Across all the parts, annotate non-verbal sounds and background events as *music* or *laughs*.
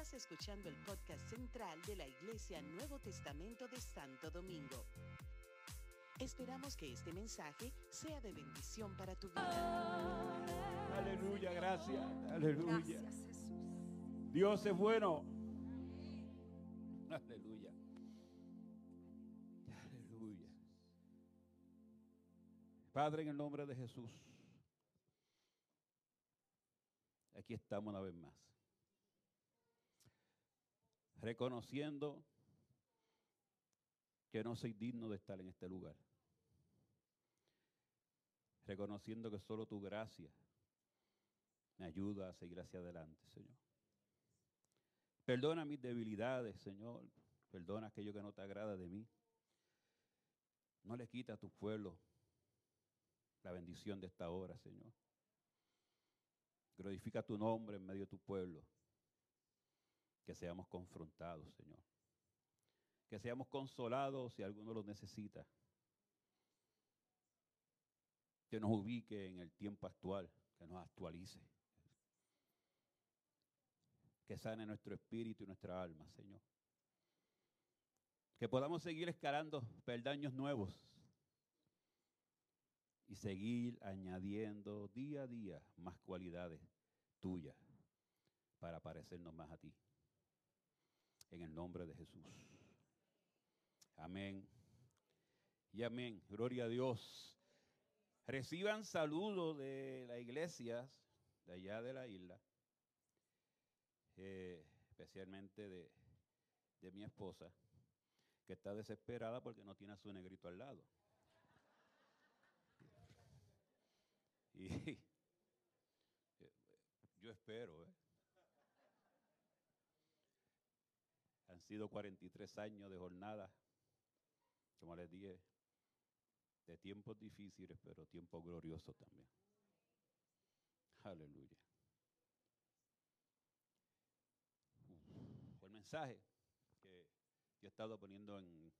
Estás escuchando el podcast central de la Iglesia Nuevo Testamento de Santo Domingo. Esperamos que este mensaje sea de bendición para tu vida. Aleluya, gracias. Aleluya. Gracias, Jesús. Dios es bueno. Aleluya. Aleluya. Padre, en el nombre de Jesús, aquí estamos una vez más. Reconociendo que no soy digno de estar en este lugar. Reconociendo que solo tu gracia me ayuda a seguir hacia adelante, Señor. Perdona mis debilidades, Señor. Perdona aquello que no te agrada de mí. No le quita a tu pueblo la bendición de esta hora, Señor. Glorifica tu nombre en medio de tu pueblo. Que seamos confrontados, Señor. Que seamos consolados si alguno lo necesita. Que nos ubique en el tiempo actual, que nos actualice que sane nuestro espíritu y nuestra alma, Señor. Que podamos seguir escalando peldaños nuevos y seguir añadiendo día a día más cualidades tuyas para parecernos más a ti. En el nombre de Jesús. Amén. Y amén. Gloria a Dios. Reciban saludos de la iglesia de allá de la isla eh, especialmente de, de mi esposa, que está desesperada porque no tiene a su negrito al lado. *laughs* Y eh, yo espero, ¿eh? Han sido 43 años de jornada, como les dije, de tiempos difíciles, pero tiempos gloriosos también. Aleluya. el mensaje que yo he estado poniendo en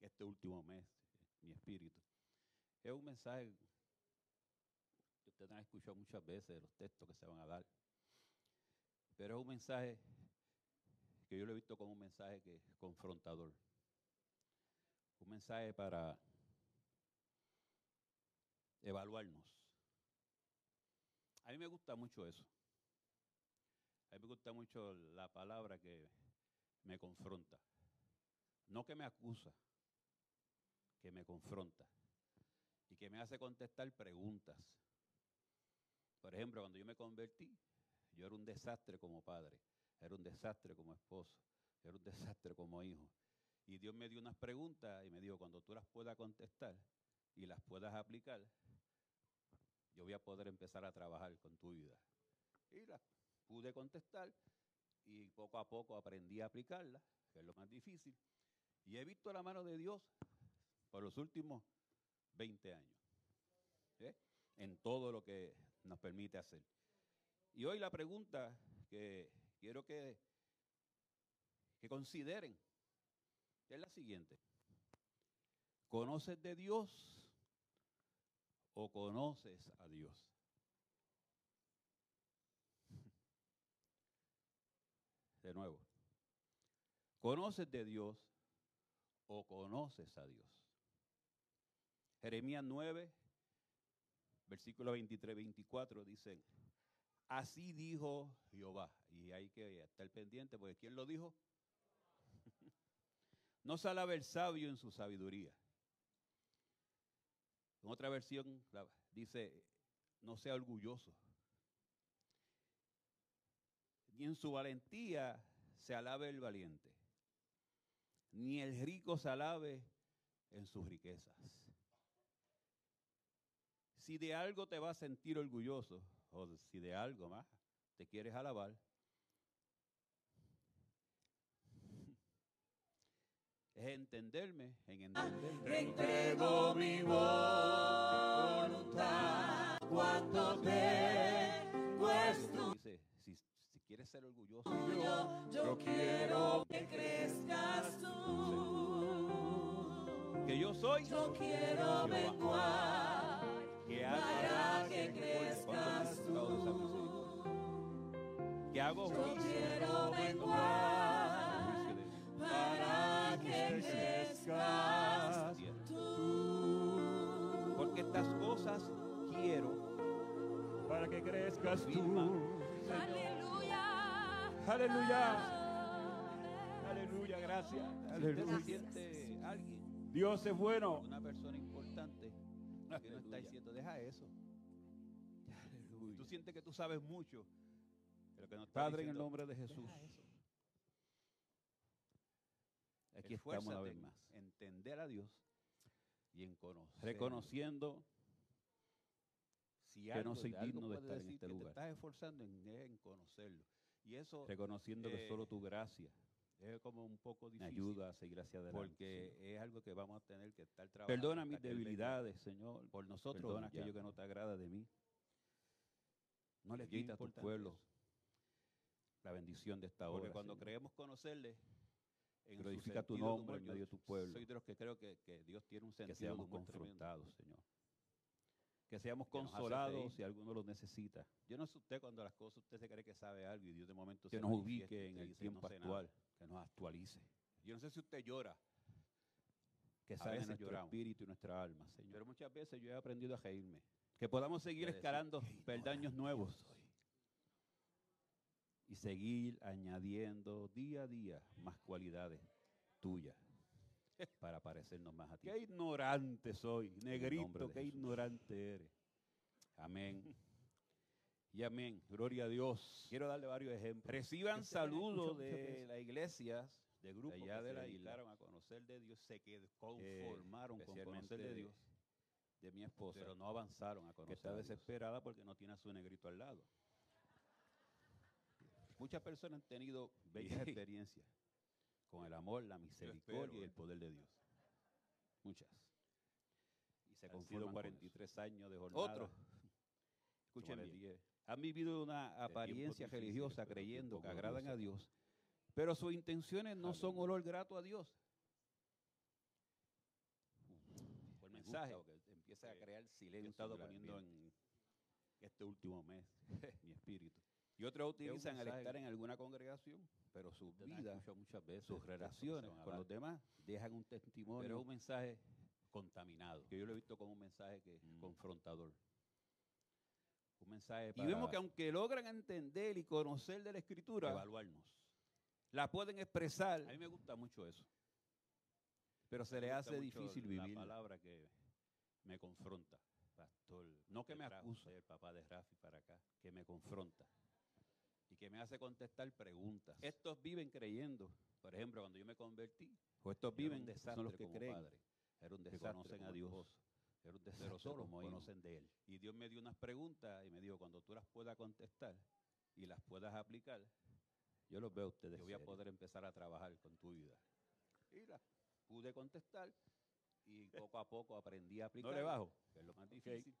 este último mes, mi espíritu, es un mensaje que ustedes han escuchado muchas veces de los textos que se van a dar, pero es un mensaje que yo lo he visto como un mensaje que confrontador, un mensaje para evaluarnos. A mí me gusta mucho eso. A mí me gusta mucho la palabra que me confronta. No que me acusa, que me confronta. Y que me hace contestar preguntas. Por ejemplo, cuando yo me convertí, yo era un desastre como padre, era un desastre como esposo, era un desastre como hijo. Y Dios me dio unas preguntas y me dijo, cuando tú las puedas contestar y las puedas aplicar, yo voy a poder empezar a trabajar con tu vida. Y las pude contestar y poco a poco aprendí a aplicarla, que es lo más difícil. Y he visto la mano de Dios por los últimos 20 años, ¿eh? en todo lo que nos permite hacer. Y hoy la pregunta que quiero que, que consideren es la siguiente. ¿Conoces de Dios o conoces a Dios? *laughs* De nuevo. ¿Conoces de Dios o conoces a Dios? Jeremías 9, versículo 23, 24 dicen, así dijo Jehová. Y hay que estar pendiente porque ¿quién lo dijo? *laughs* no se el sabio en su sabiduría. En otra versión dice, no sea orgulloso ni en su valentía se alabe el valiente, ni el rico se alabe en sus riquezas. Si de algo te vas a sentir orgulloso, o si de algo más te quieres alabar, es entenderme en entenderme. Entrego mi voluntad cuando te. Dice, si, si quieres ser orgulloso, Yo, yo quiero que crezcas tú. que yo soy, Yo quiero menguar que para que crezcas ¿Cuánto me ha gustado esa tú. que hago Yo quiero menguar para que crezcas tú. Porque estas cosas quiero para que crezcas tú. Aleluya. Aleluya. Aleluya, gracias. Si siente alguien, Dios es bueno. una persona importante, que no está diciendo, deja eso. Tú sientes que tú sabes mucho. pero que no está Padre, en el nombre de Jesús. Aquí estamos una Esfuérzate vez en más. Entender a Dios y en conocer. Reconociendo si que algo- no soy digno de estar en este que lugar. Te estás esforzando en, en conocerlo. Y eso reconociendo que eh, solo tu gracia es como un poco me difícil. ayuda a seguir hacia adelante. Porque es algo que vamos a tener que estar trabajando. Perdona mis que debilidades, Señor. Por nosotros. Perdona ya. aquello que no te agrada de mí. No le Es bien quita a tu pueblo eso. la bendición de esta hora. Porque cuando Señor. creemos conocerle, en Glorifica tu nombre en medio de tu pueblo. Soy de los que creo que, que Dios tiene un que sentido de seamos tremendo. confrontados, Señor. Que seamos Que consolados si alguno lo necesita. Yo no sé usted cuando las cosas usted se cree que sabe algo y Dios de momento Que se nos ubique en el tiempo "No sé nada". actual. Que nos actualice. Yo no sé si usted llora, Que veces nuestro lloramos. espíritu y nuestra alma, Señor. pero muchas veces yo he aprendido a reírme. Que podamos seguir escalando "Qué peldaños nuevos. Y seguir añadiendo día a día más cualidades tuyas para parecernos más a ti. Qué ignorante soy, negrito, de qué Jesús. ignorante eres. Amén. *laughs* Y amén. Gloria a Dios. Quiero darle varios ejemplos. Reciban Que saludos de las iglesias de grupos allá que de se la isla. dedicaron a conocer de Dios, se eh, conformaron con especialmente conocer de Dios, de mi esposa, pero no avanzaron a que conocer está a Dios. desesperada porque no tiene a su negrito al lado. Muchas personas han tenido *laughs* bellas experiencias. Con el amor, la misericordia espero, y el poder de Dios. Muchas. Y se Han sido con 43 años de jornada. Otro. Escuchen Han vivido una apariencia religiosa creyendo que agradan a. Dios, pero sus intenciones no son olor grato a Dios. Fue el Me mensaje porque empieza a que crear he silencio estado en el poniendo en este último mes *laughs* mi espíritu. Y otros utilizan al mensaje estar en alguna congregación, pero sus vidas, muchas veces sus relaciones con los demás dejan un testimonio. Pero es un mensaje contaminado, que yo lo he visto como un mensaje que Mm. confrontador. Un mensaje y vemos que aunque logran entender y conocer de la escritura, evaluarnos. la pueden expresar, A mí me gusta mucho eso. pero se le hace difícil La vivir. palabra que me confronta, pastor. No que me acusa. el papá de Rafi para acá, que me confronta que me hace contestar preguntas. Estos viven creyendo, Por ejemplo, cuando yo me convertí, o estos viven, desastre son los que como creen, padre. Era un que desastre conocen como a Dios. Era un pero desastre solo como hijo. conocen de Él. Y Dios me dio unas preguntas y me dijo, cuando tú las puedas contestar y las puedas aplicar, Yo los veo a ustedes. yo voy a poder empezar a trabajar con tu vida. Y las pude contestar y poco a poco aprendí a aplicar. le bajo? Que es lo más difícil.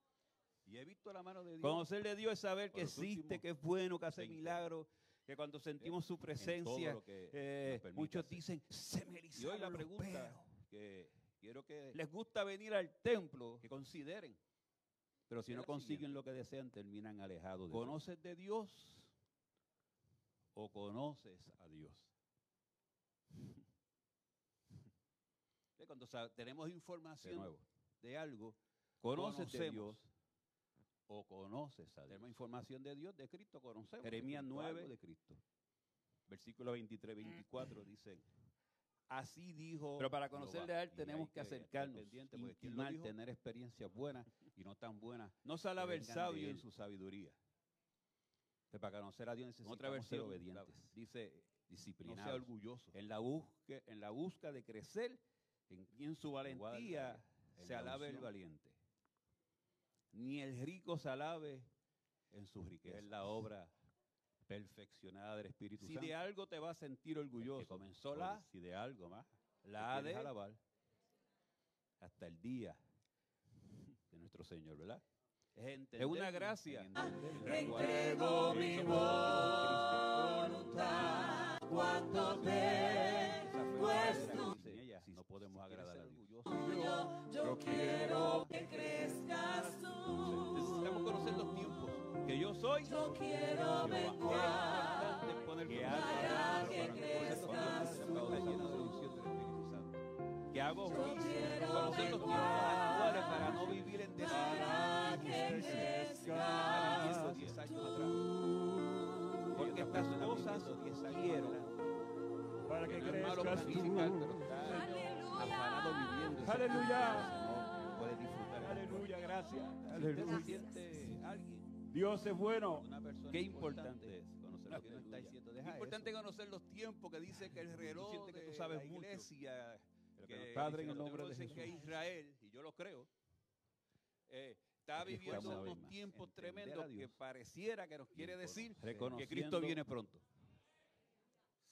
Y he visto la mano de Dios. Conocer de Dios es saber que existe, últimos que es bueno, que hace 20 milagros, que cuando sentimos su en todo presencia, eh, muchos hacer. dicen, se me Y hoy la pregunta pelos". que quiero que, Les gusta venir al templo, que consideren. pero si no consiguen lo que desean, terminan alejados de Dios. ¿Conoces de Dios o conoces a Dios? *laughs* Cuando tenemos De información nuevo. de algo, ¿Conoces de Dios? O conoces a Dios. Tenemos información de Dios, de Cristo, conocemos. Jeremías Cristo, 9, algo de Cristo. Versículo 23, 24 dicen, así dijo Pero para conocer Jehová". de Él tenemos que estar acercarnos, pendiente, porque ¿quién lo intimar, tener experiencias buenas y no tan buenas. No se alaba que el sabio en su sabiduría. Que para conocer a Dios necesitamos otra ser obedientes, la- dice, no disciplinados. sea orgulloso. en la busca, en la busca de crecer en, en su valentía en se la alabe el valiente. Ni el rico se alabe En sus riquezas. Es la obra perfeccionada del Espíritu si Santo. de algo te vas a sentir orgulloso que comenzó la, si de algo más, la la de alabar hasta el día de nuestro Señor, ¿verdad? Es, entender, Es una gracia. entender la Entrego mi voluntad cuando te ella no podemos agradar a Dios tuyo. Yo quiero que crezcas tú. Necesitamos conocer los tiempos. Que yo soy. Yo quiero menguar. Que hago que crezcas tú. Que hago juicio. Conocer los tiempos actuales para no vivir en desastre. Que 10 años. Porque estas cosas quiero. Para que crezcas tú viviendo. Aleluya. proceso, No puede disfrutar. Aleluya, gracias. Aleluya. siente alguien, Dios es bueno. una persona Qué importante es conocer lo que está diciendo. Es importante eso. conocer los tiempos que dice que el reloj que de tú sabes la iglesia, que, que Padre, en el los nombre de teólogos dicen que Jesús. Israel, y yo lo creo, eh, está viviendo unos tiempos tremendos que pareciera que nos quiere decir que Cristo viene pronto.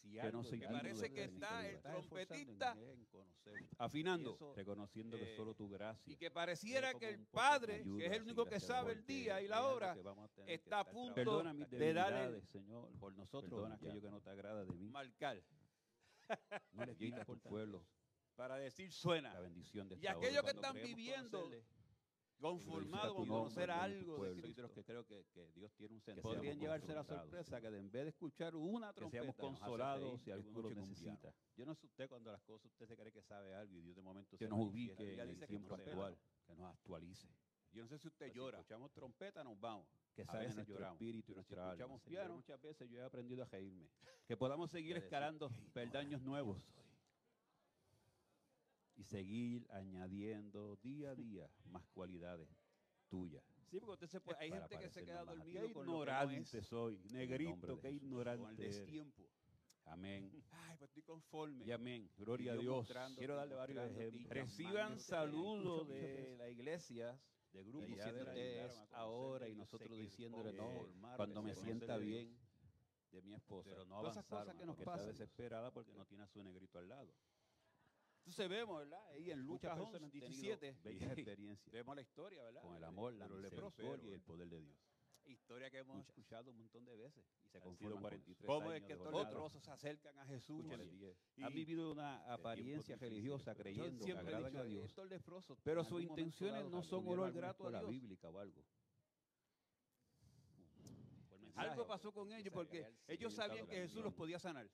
Si que algo no de parece que está el en trompetista en. Afinando. Eso, reconociendo que eh, solo tu gracia Y que pareciera que el Padre, que es el único que sabe el día y la hora, que que está a punto de darle- Señor, por nosotros, perdona aquello que no te agrada de mí. marcar No le quita a tu pueblo para decir suena. la bendición de Y esta aquellos que están viviendo glorifica con conocer algo de Cristo. los que creo que, que Dios tiene un sentido. Podrían seamos llevarse la sorpresa que de en vez de escuchar una que trompeta, seamos nos hace consolados si alguno lo necesita. Yo no sé usted cuando las cosas usted se cree que sabe algo y Dios de momento Que se nos ubique en dice el que actual. que nos actualice. Yo no sé si usted Pues si llora. escuchamos trompeta nos vamos. Que veces nuestro lloramos. espíritu y si nuestra alma. escuchamos piano, muchas veces yo he aprendido a reírme. Que podamos seguir escalando "Qué peldaños nuevos. Y seguir añadiendo día a día más cualidades tuyas. Sí, porque usted se puede, hay gente que se queda a dormido Qué con lo que no ignorante soy, negrito, qué ignorante. con el destiempo. Amén. Ay, pues estoy conforme. Y amén. Gloria a Y yo Dios. Quiero darle varios ejemplos. Reciban saludos de veces, la iglesia, de grupos diciéndote ahora y nosotros diciéndole no, cuando me sienta bien de mi esposa. Pero no Todas esas avanzar, cosas que nos porque Está desesperada porque no tiene a su negrito al lado. Entonces vemos, ¿verdad? Ahí en Lucas Muchas 11, personas han 17, tenido bellas *laughs* experiencias vemos la historia, ¿verdad? con el amor, la misericordia y el poder de Dios. Historia que hemos Muchas. escuchado un montón de veces. Y se conforman sido con 43 eso. ¿Cómo es que estos leprosos se acercan a Jesús? Y- Han vivido una apariencia religiosa creyendo que agradan a Dios. estos leprosos, Pero sus intenciones no son olor grato a Dios. bíblica o algo. Algo pasó con ellos porque ellos sabían que Jesús los podía sanar.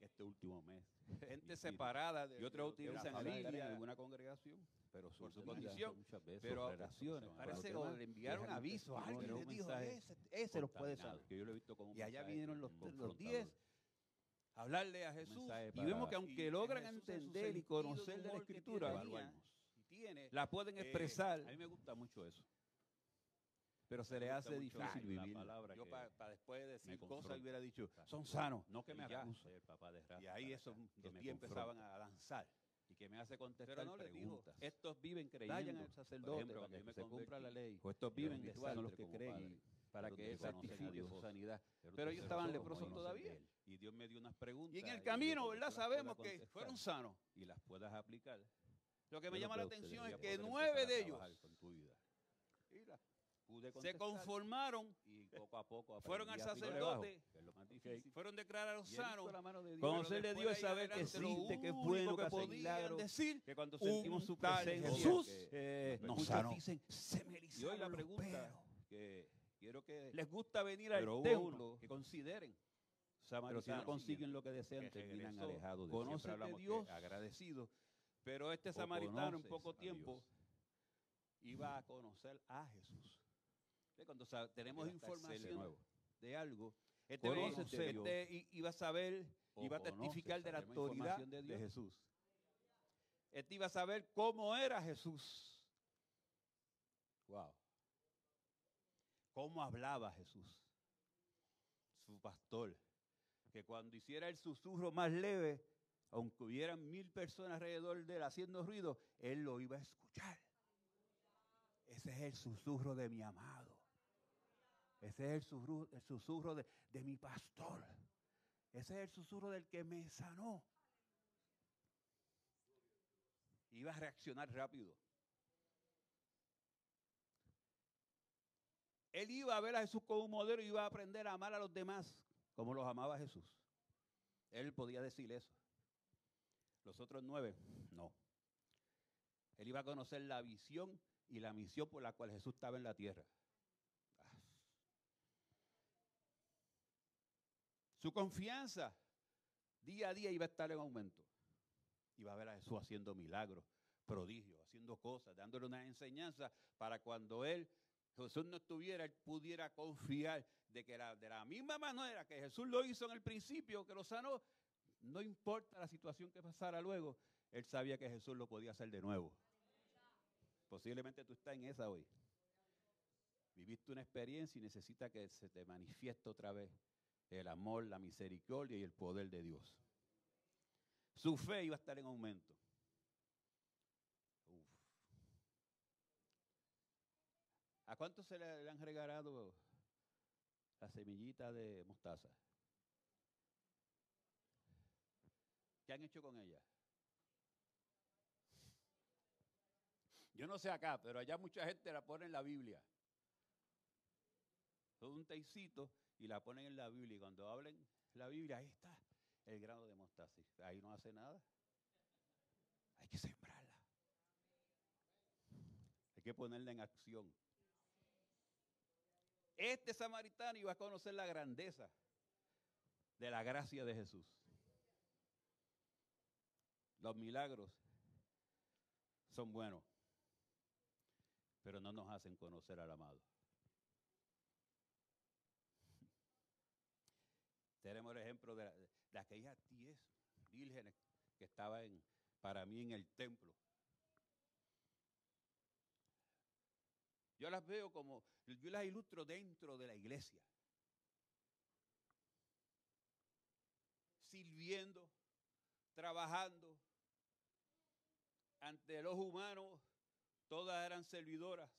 Este último mes. Gente separada de Y otros la utilizan el familia, en alguna congregación, pero por su condición, muchas veces, pero relaciones, Parece que le enviaron aviso a alguien les dijo, ese, ese los puede contaminado, sanar. que yo lo he visto como un Y allá vinieron los, los diez a hablarle a Jesús. Y vemos que aunque logran entender y conocer de la escritura, tiene, la pueden eh, expresar, a mí me gusta mucho eso. Pero se le hace difícil la vivir. palabra Yo para después de decir cosas hubiera dicho, son sanos. no que me acuse el papá de raza Y ahí esos los empezaban a lanzar. y que me hace contestar Pero no le dijo, preguntas. estos viven creyendo, vayan al sacerdote ejemplo, para que me se cumpla convertí, la ley. o estos y viven rituales los que padre, creen para que él se conocen a certifique Dios. su sanidad. Pero, Pero ellos estaban leprosos todavía. Y Dios me dio unas preguntas. Y en el camino, ¿verdad? Sabemos que fueron sanos. Y las puedas aplicar. Lo que me llama la atención es que nueve de ellos trabajar con tu vida. Y las pude se conformaron, y poco a poco fueron al a sacerdote, fueron declarados sanos. de Dios. Conocerle a Pero Dios es después saber que existe, que es bueno, que podían decir que cuando sentimos su presencia, Jesús, eh, nos sanó. dicen, se me Y hoy la pregunta pelos". que quiero que Les gusta venir al templo. que consideren Pero si no consiguen lo que desean terminan alejados de conocen que Dios, agradecido Pero este samaritano en poco a tiempo iba a conocer a Jesús. Cuando tenemos información de algo, este, este iba a saber, O iba a testificar de la autoridad de. Jesús. Este iba a saber cómo era Jesús. Wow. Cómo hablaba Jesús. Su pastor. Que cuando hiciera el susurro más leve, aunque hubieran mil personas alrededor de él haciendo ruido, él lo iba a escuchar. Ese es el susurro de mi amado. Ese es el susurro, el susurro de, de mi pastor. Ese es el susurro del que me sanó. Iba a reaccionar rápido. Él iba a ver a Jesús como un modelo y iba a aprender a amar a los demás como los amaba Jesús. Él podía decir eso. Los otros nueve, no. Él iba a conocer la visión y la misión por la cual Jesús estaba en la tierra. Su confianza día a día iba a estar en aumento. Y va a ver a Jesús haciendo milagros, prodigios, haciendo cosas, dándole una enseñanza para cuando él, Jesús no estuviera, él pudiera confiar de que de la misma manera que Jesús lo hizo en el principio, que lo sanó, no importa la situación que pasara luego, él sabía que Jesús lo podía hacer de nuevo. Posiblemente tú estás en esa hoy. Viviste una experiencia y necesita que se te manifieste otra vez el amor, la misericordia y el poder de Dios. Su fe iba a estar en aumento. ¿A cuánto se le, han regalado la semillita de mostaza? ¿Qué han hecho con ella? Yo no sé acá, pero allá mucha gente la pone en la Biblia. Todo un teicito y la ponen en la Biblia. Y cuando hablen la Biblia, ahí está el grado de mostaza. Ahí no hace nada. Hay que sembrarla. Hay que ponerla en acción. Este samaritano iba a conocer la grandeza de la gracia de Jesús. Los milagros son buenos pero no nos hacen conocer al amado. Tenemos el ejemplo de, aquellas diez vírgenes que estaban para mí en el templo. Yo las veo como, yo las ilustro dentro de la iglesia. Sirviendo, trabajando ante los humanos Todas eran servidoras.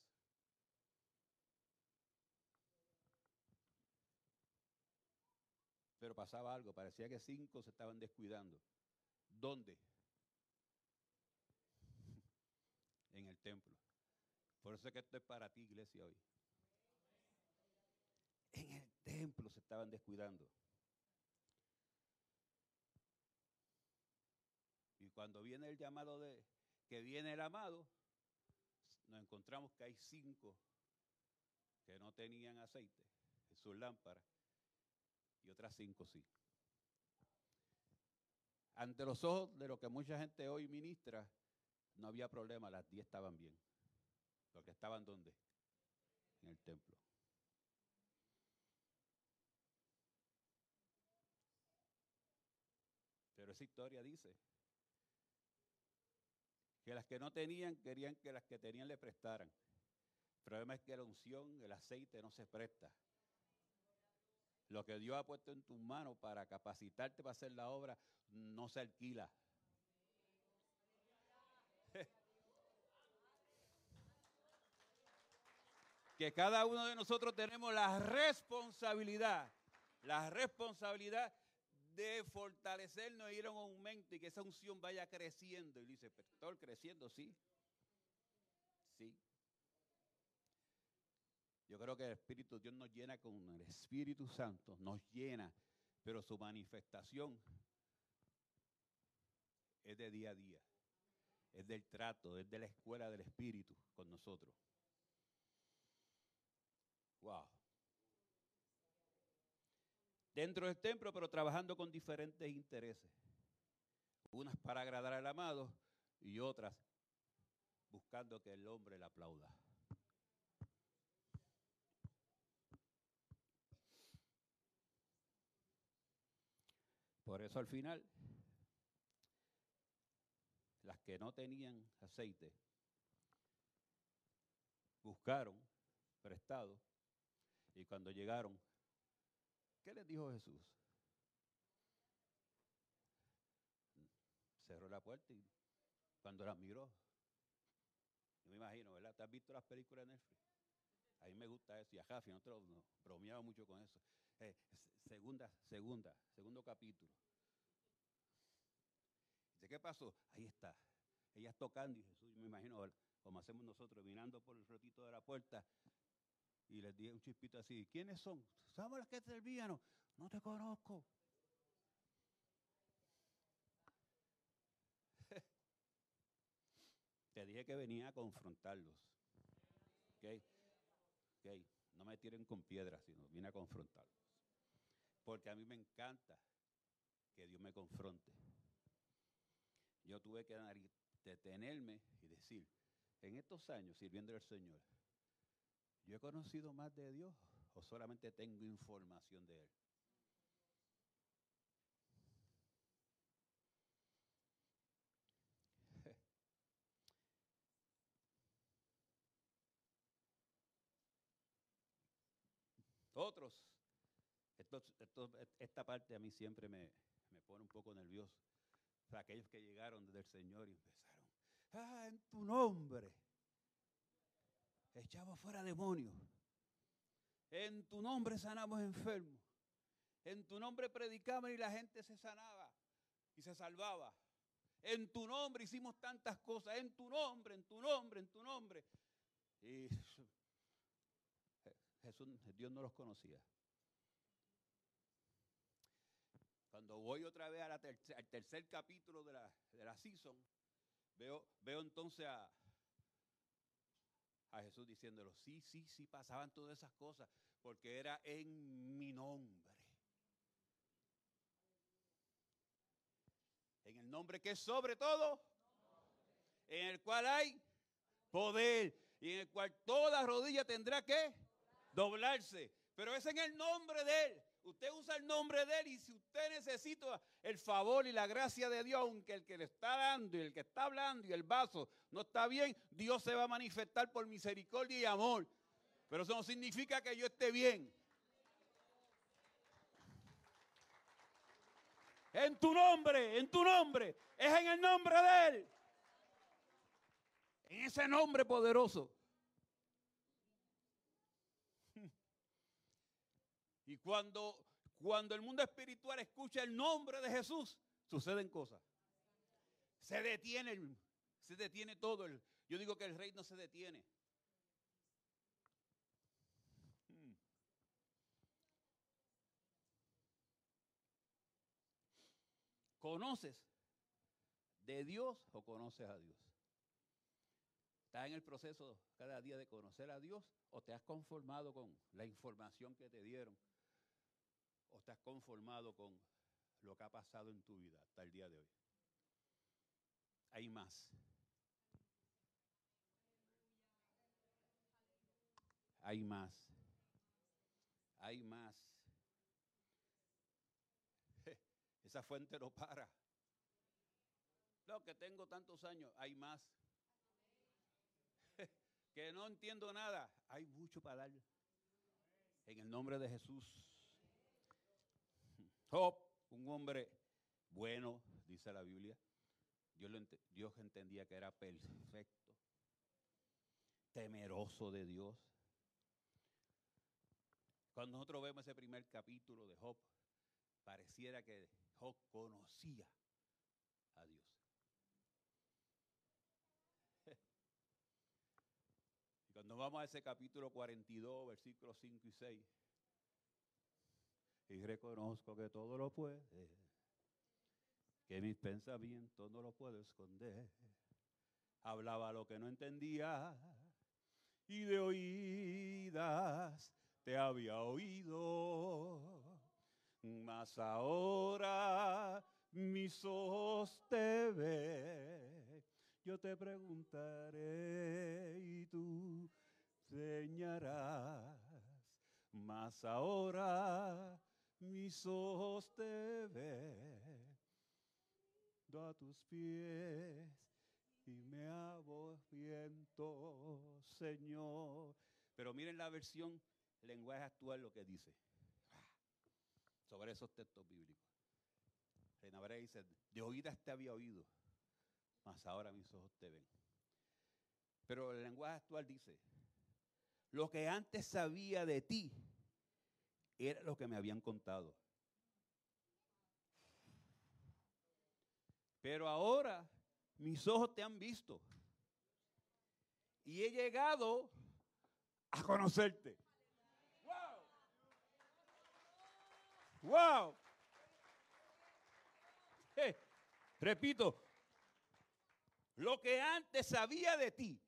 Pero pasaba algo, parecía que cinco se estaban descuidando. ¿Dónde? *laughs* En el templo. Por eso es que esto es para ti, iglesia, hoy. En el templo se estaban descuidando. Y cuando viene el llamado de que viene el amado, nos encontramos que hay cinco que no tenían aceite en sus lámparas y otras cinco sí. Ante los ojos de lo que mucha gente hoy ministra, no había problema, las diez estaban bien. Porque estaban donde? En el templo. Pero esa historia dice que las que no tenían querían que las que tenían le prestaran. El problema es que la unción, el aceite no se presta. Lo que Dios ha puesto en tus manos para capacitarte para hacer la obra no se alquila. *laughs* que cada uno de nosotros tenemos la responsabilidad, la responsabilidad de fortalecernos e ir a un aumento y que esa unción vaya creciendo. Y dice, pastor, creciendo, sí. Sí. Yo creo que el Espíritu Dios nos llena con el Espíritu Santo, nos llena, pero su manifestación es de día a día, es del trato, es de la escuela del Espíritu con nosotros. Wow dentro del templo, pero trabajando con diferentes intereses. Unas para agradar al amado y otras buscando que el hombre le aplauda. Por eso al final, las que no tenían aceite, buscaron prestado y cuando llegaron ¿Qué les dijo Jesús? Cerró la puerta y cuando la miró, yo me imagino, ¿verdad? ¿Te has visto las películas de Netflix? A mí me gusta eso. Y a Jafi, nosotros nos bromeaba mucho con eso. Eh, segunda, segunda, segundo capítulo. ¿De qué pasó? Ahí está. Ella tocando y Jesús, me imagino, como hacemos nosotros, mirando por el rotito de la puerta, y les dije un chispito así, ¿quiénes son? ¿Sabes las que servían? No, te conozco. *laughs* te dije que venía a confrontarlos. ¿Okay? ¿Okay? No me tiren con piedras, sino vine a confrontarlos. Porque a mí me encanta que Dios me confronte. yo tuve que detenerme y decir, en estos años sirviendo al Señor, ¿yo he conocido más de Dios o solamente tengo información de Él? *laughs* Otros, esta parte a mí siempre me, me pone un poco nervioso. aquellos que llegaron desde el Señor y empezaron, ah, en tu nombre, echamos fuera demonios. En tu nombre sanamos enfermos. En tu nombre predicaban y la gente se sanaba y se salvaba. En tu nombre hicimos tantas cosas. En tu nombre, en tu nombre, en tu nombre. Y *laughs* Jesús, Dios no los conocía. Voy otra vez al tercer capítulo de la, de la season, veo, veo entonces a, a Jesús diciéndolo, sí, sí, sí, pasaban todas esas cosas, porque era en mi nombre. En el nombre que es sobre todo, en el cual hay poder y en el cual toda rodilla tendrá que doblarse. Pero es en el nombre de Él. Usted usa el nombre de Él y si usted necesita el favor y la gracia de Dios, aunque el que le está dando y el que está hablando y el vaso no está bien, Dios se va a manifestar por misericordia y amor. Pero eso no significa que yo esté bien. En tu nombre, en tu nombre, es en el nombre de Él. En ese nombre poderoso. Y cuando, cuando el mundo espiritual escucha el nombre de Jesús, suceden cosas. Se detiene, se detiene todo. El, yo digo que el rey no se detiene. ¿Conoces de Dios o conoces a Dios? ¿Estás en el proceso cada día de conocer a Dios o te has conformado con la información que te dieron o estás conformado con lo que ha pasado en tu vida hasta el día de hoy? Hay más. Hay más. Hay más. *laughs* Esa fuente no para. No, que tengo tantos años. Hay más. *laughs* Que no entiendo nada. Hay mucho para dar. En el nombre de Jesús. Job, un hombre bueno, dice la Biblia. Dios, entendía que era perfecto, temeroso de Dios. Cuando nosotros vemos ese primer capítulo de Job, pareciera que Job conocía a Dios. *laughs* Y cuando vamos a ese capítulo 42, versículos 5 y 6, y reconozco que todo lo puede, que mis pensamientos no lo puedo esconder. Hablaba lo que no entendía y de oídas te había oído, mas ahora mis ojos te ven. Yo te preguntaré y tú señarás, mas ahora mis ojos te ven, a tus pies y me viento, Señor. Pero miren la versión lenguaje actual lo que dice sobre esos textos bíblicos. Reina dice, de oídas te había oído, mas ahora mis ojos te ven. Pero el lenguaje actual dice, lo que antes sabía de ti, era lo que me habían contado. Pero ahora mis ojos te han visto. Y he llegado a conocerte. ¡Wow! ¡Wow! repito, lo que antes sabía de ti,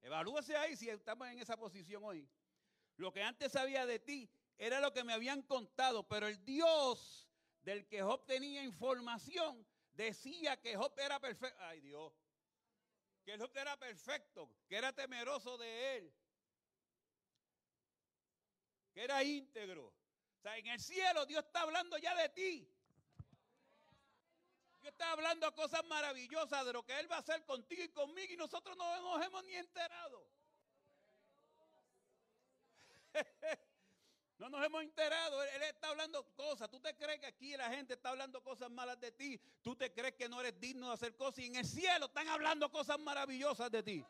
evalúese ahí si estamos en esa posición hoy. Lo que antes sabía de ti era lo que me habían contado, pero el Dios del que Job tenía información decía que Job era perfecto. Ay Dios. Que Job era perfecto, que era temeroso de él, que era íntegro. O sea, en el cielo Dios está hablando ya de ti. Dios está hablando cosas maravillosas de lo que Él va a hacer contigo y conmigo y nosotros no nos hemos ni enterado. *laughs* No nos hemos enterado. Él, está hablando cosas. ¿Tú te crees que aquí la gente está hablando cosas malas de ti? ¿Tú te crees que no eres digno de hacer cosas? Y en el cielo están hablando cosas maravillosas de ti.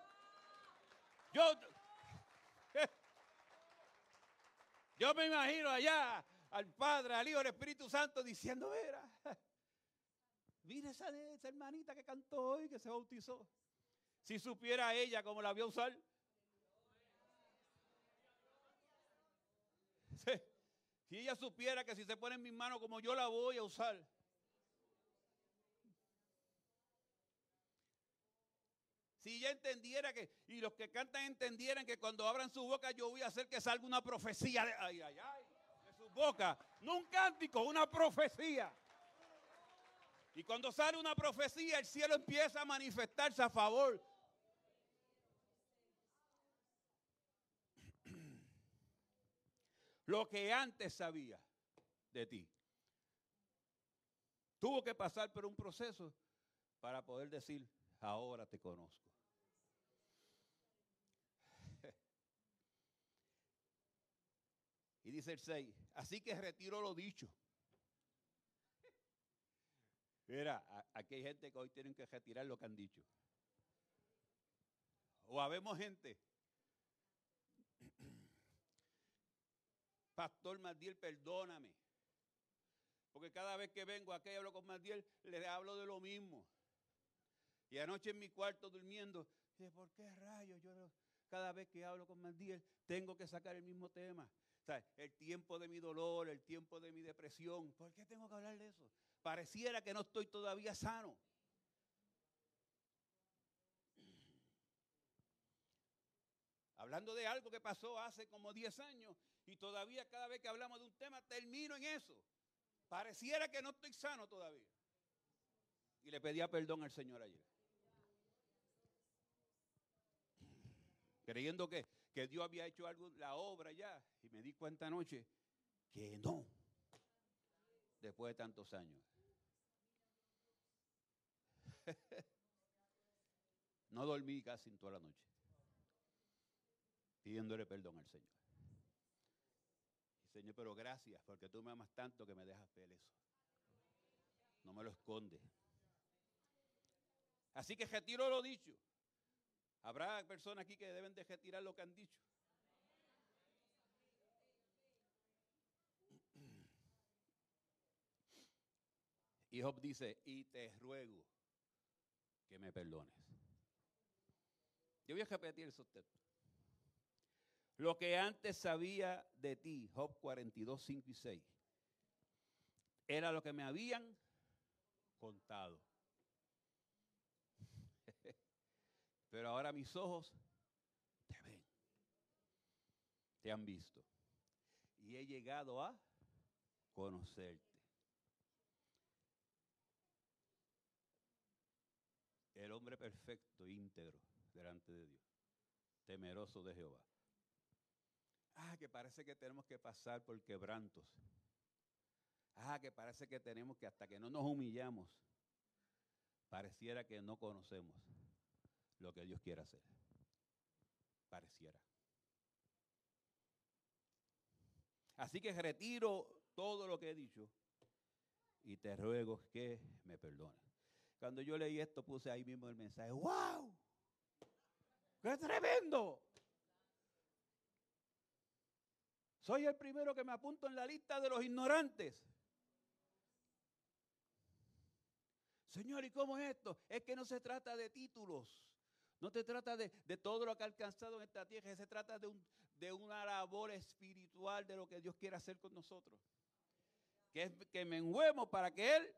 Yo, *laughs* yo me imagino allá al Padre, al Hijo, al Espíritu Santo diciendo, mira, *laughs* mira esa, esa hermanita que cantó hoy, que se bautizó. Si supiera ella cómo la vio usar. Si ella supiera que si se pone en mis manos como yo la voy a usar. Si ella entendiera que, y los que cantan entendieran que cuando abran su boca yo voy a hacer que salga una profecía de, ay, ay, su boca. No un cántico, una profecía. Y cuando sale una profecía, el cielo empieza a manifestarse a favor lo que antes sabía de ti. Tuvo que pasar por un proceso para poder decir, ahora te conozco. *laughs* Y dice el 6, así que retiro lo dicho. Mira, aquí hay gente que hoy tienen que retirar lo que han dicho. O habemos gente Pastor Madiel, perdóname. Porque cada vez que vengo aquí y hablo con Madiel, le hablo de lo mismo. Y anoche en mi cuarto durmiendo, dije, ¿por qué rayos yo cada vez que hablo con Madiel tengo que sacar el mismo tema? O sea, el tiempo de mi dolor, el tiempo de mi depresión. ¿Por qué tengo que hablar de eso? Pareciera que no estoy todavía sano. Hablando de algo que pasó hace como 10 años y todavía cada vez que hablamos de un tema termino en eso. Pareciera que no estoy sano todavía. Y le pedía perdón al Señor ayer. Creyendo que, que Dios había hecho algo, la obra ya. Y me di cuenta anoche que no. Después de tantos años. *laughs* no dormí casi toda la noche. Pidiéndole perdón al Señor. Señor, pero gracias porque tú me amas tanto que me dejas ver eso. No me lo escondes. Así que retiro lo dicho. Habrá personas aquí que deben de retirar lo que han dicho. *clears throat* Y Job dice, y te ruego que me perdones. Yo voy a repetir esos textos. Lo que antes sabía de ti, Job 42, 5 y 6, era lo que me habían contado. *laughs* Pero ahora mis ojos te ven, te han visto. Y he llegado a conocerte. El hombre perfecto, íntegro, delante de Dios, temeroso de Jehová. Ah, que parece que tenemos que pasar por quebrantos. Ah, que parece que tenemos que hasta que no nos humillamos, pareciera que no conocemos lo que Dios quiere hacer. Pareciera. Así que retiro todo lo que he dicho y te ruego que me perdones. Cuando yo leí esto puse ahí mismo el mensaje, ¡wow! ¡Qué tremendo! Soy el primero que me apunto en la lista de los ignorantes. Señor, ¿y cómo es esto? Es que no se trata de títulos. No se trata de, todo lo que ha alcanzado en esta tierra. Se trata de, un, de una labor espiritual de lo que Dios quiere hacer con nosotros. Que es que menguemos para que Él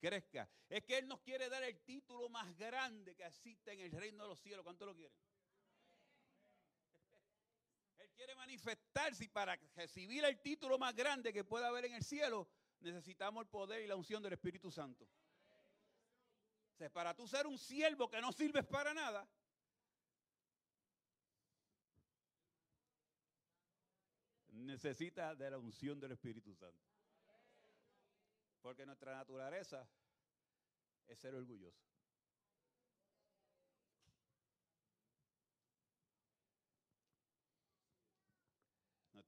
crezca. Es que Él nos quiere dar el título más grande que existe en el reino de los cielos. ¿Cuánto lo quieren? Quiere manifestarse y para recibir el título más grande que pueda haber en el cielo, necesitamos el poder y la unción del Espíritu Santo. para tú ser un siervo que no sirves para nada, necesita de la unción del Espíritu Santo. Porque nuestra naturaleza es ser orgulloso.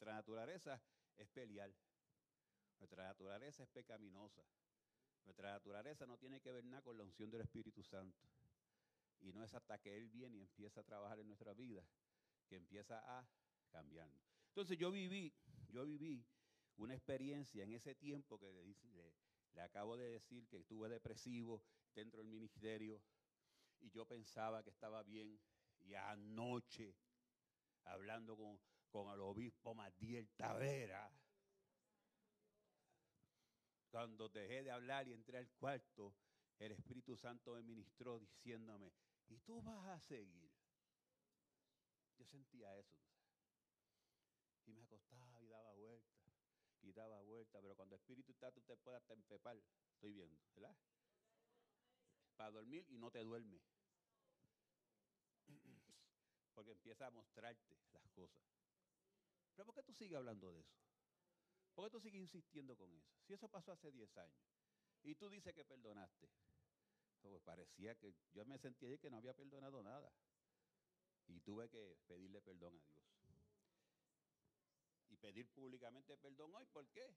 Nuestra naturaleza es pelear. Nuestra naturaleza es pecaminosa. Nuestra naturaleza no tiene que ver nada con la unción del Espíritu Santo. Y no es hasta que Él viene y empieza a trabajar en nuestra vida que empieza a cambiarnos. Entonces yo viví, yo viví una experiencia en ese tiempo que le, le, acabo de decir que estuve depresivo dentro del ministerio y yo pensaba que estaba bien y anoche hablando con, con el obispo Matiel Tavera, cuando dejé de hablar y entré al cuarto, el Espíritu Santo me ministró diciéndome, ¿y tú vas a seguir? Yo sentía eso. Y me acostaba y daba vuelta, y daba vuelta, pero cuando el Espíritu tú te puedes hasta empepar. Estoy viendo, ¿verdad? Para dormir y no te duerme. *clears throat* Porque empieza a mostrarte las cosas. Pero ¿por qué tú sigues hablando de eso? ¿Por qué tú sigues insistiendo con eso? Si eso pasó hace 10 años y tú dices que perdonaste, pues parecía que yo me sentía que no había perdonado nada. Y tuve que pedirle perdón a Dios. Y pedir públicamente perdón hoy, ¿por qué?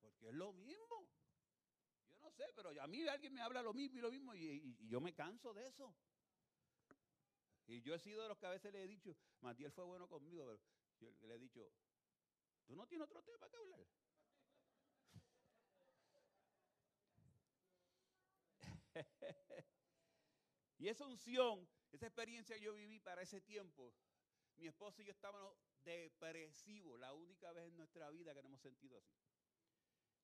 Porque es lo mismo. Yo no sé, pero a mí alguien me habla lo mismo y lo mismo y, yo me canso de eso. Y yo he sido de los que a veces le he dicho, Matías fue bueno conmigo, pero yo le he dicho, ¿tú no tienes otro tema que hablar? *laughs* y esa unción, esa experiencia que yo viví para ese tiempo, mi esposo y yo estábamos depresivos, la única vez en nuestra vida que nos hemos sentido así.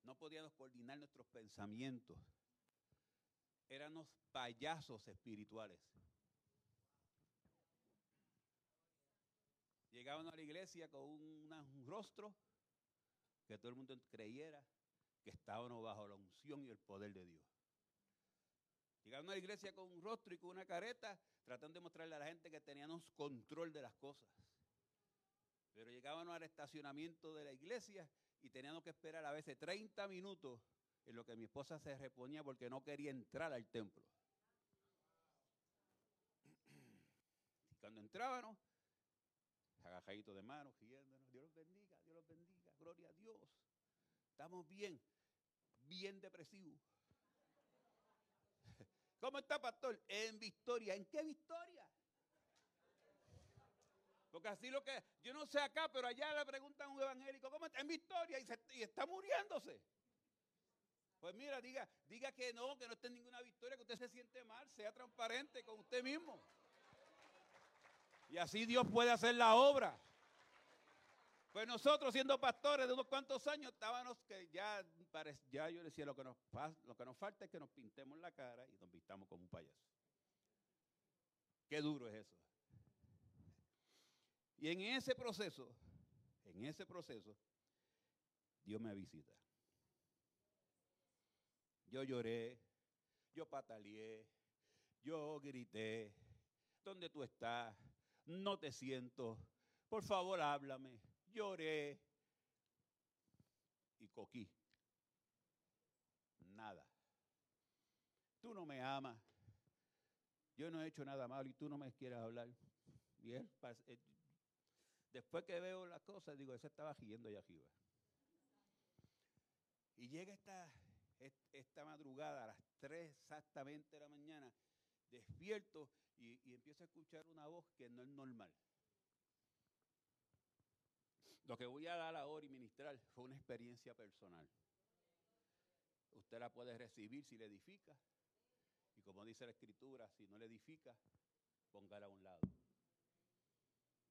No podíamos coordinar nuestros pensamientos. Éramos payasos espirituales. Llegábamos a la iglesia con un rostro que todo el mundo creyera que estábamos bajo la unción y el poder de Dios. Llegaron a la iglesia con un rostro y con una careta, tratando de mostrarle a la gente que teníamos control de las cosas. Pero llegábamos al estacionamiento de la iglesia y teníamos que esperar a veces 30 minutos en lo que mi esposa se reponía porque no quería entrar al templo. *clears throat* cuando entrábamos, agajaditos de manos, guiándonos, Dios los bendiga, Dios los bendiga, gloria a Dios. Estamos bien, bien depresivos. *laughs* ¿Cómo está, pastor? En victoria. ¿En qué victoria? Porque así lo que, yo no sé acá, pero allá le preguntan un evangélico, ¿cómo está? En victoria y, está muriéndose. Pues mira, diga, diga que no, que no esté en ninguna victoria, que usted se siente mal, sea transparente con usted mismo. Y así Dios puede hacer la obra. Pues nosotros siendo pastores de unos cuantos años estábamos que ya, ya yo decía, lo que, nos, lo que nos falta es que nos pintemos la cara y nos vistamos como un payaso. Qué duro es eso. Y en ese proceso, en ese proceso, Dios me visita. Yo lloré, yo pataleé, yo grité, ¿dónde tú estás? No te siento, por favor háblame lloré y coquí. Nada. Tú no me amas. Yo no he hecho nada malo y tú no me quieres hablar. Bien, eh, después que veo las cosas, digo, ese estaba giendo allá arriba. Y llega esta, esta madrugada a las 3 exactamente de la mañana, despierto y, empiezo a escuchar una voz que no es normal. Lo que voy a dar ahora y ministrar fue una experiencia personal. Usted la puede recibir si le edifica. Y como dice la escritura, si no le edifica, póngala a un lado.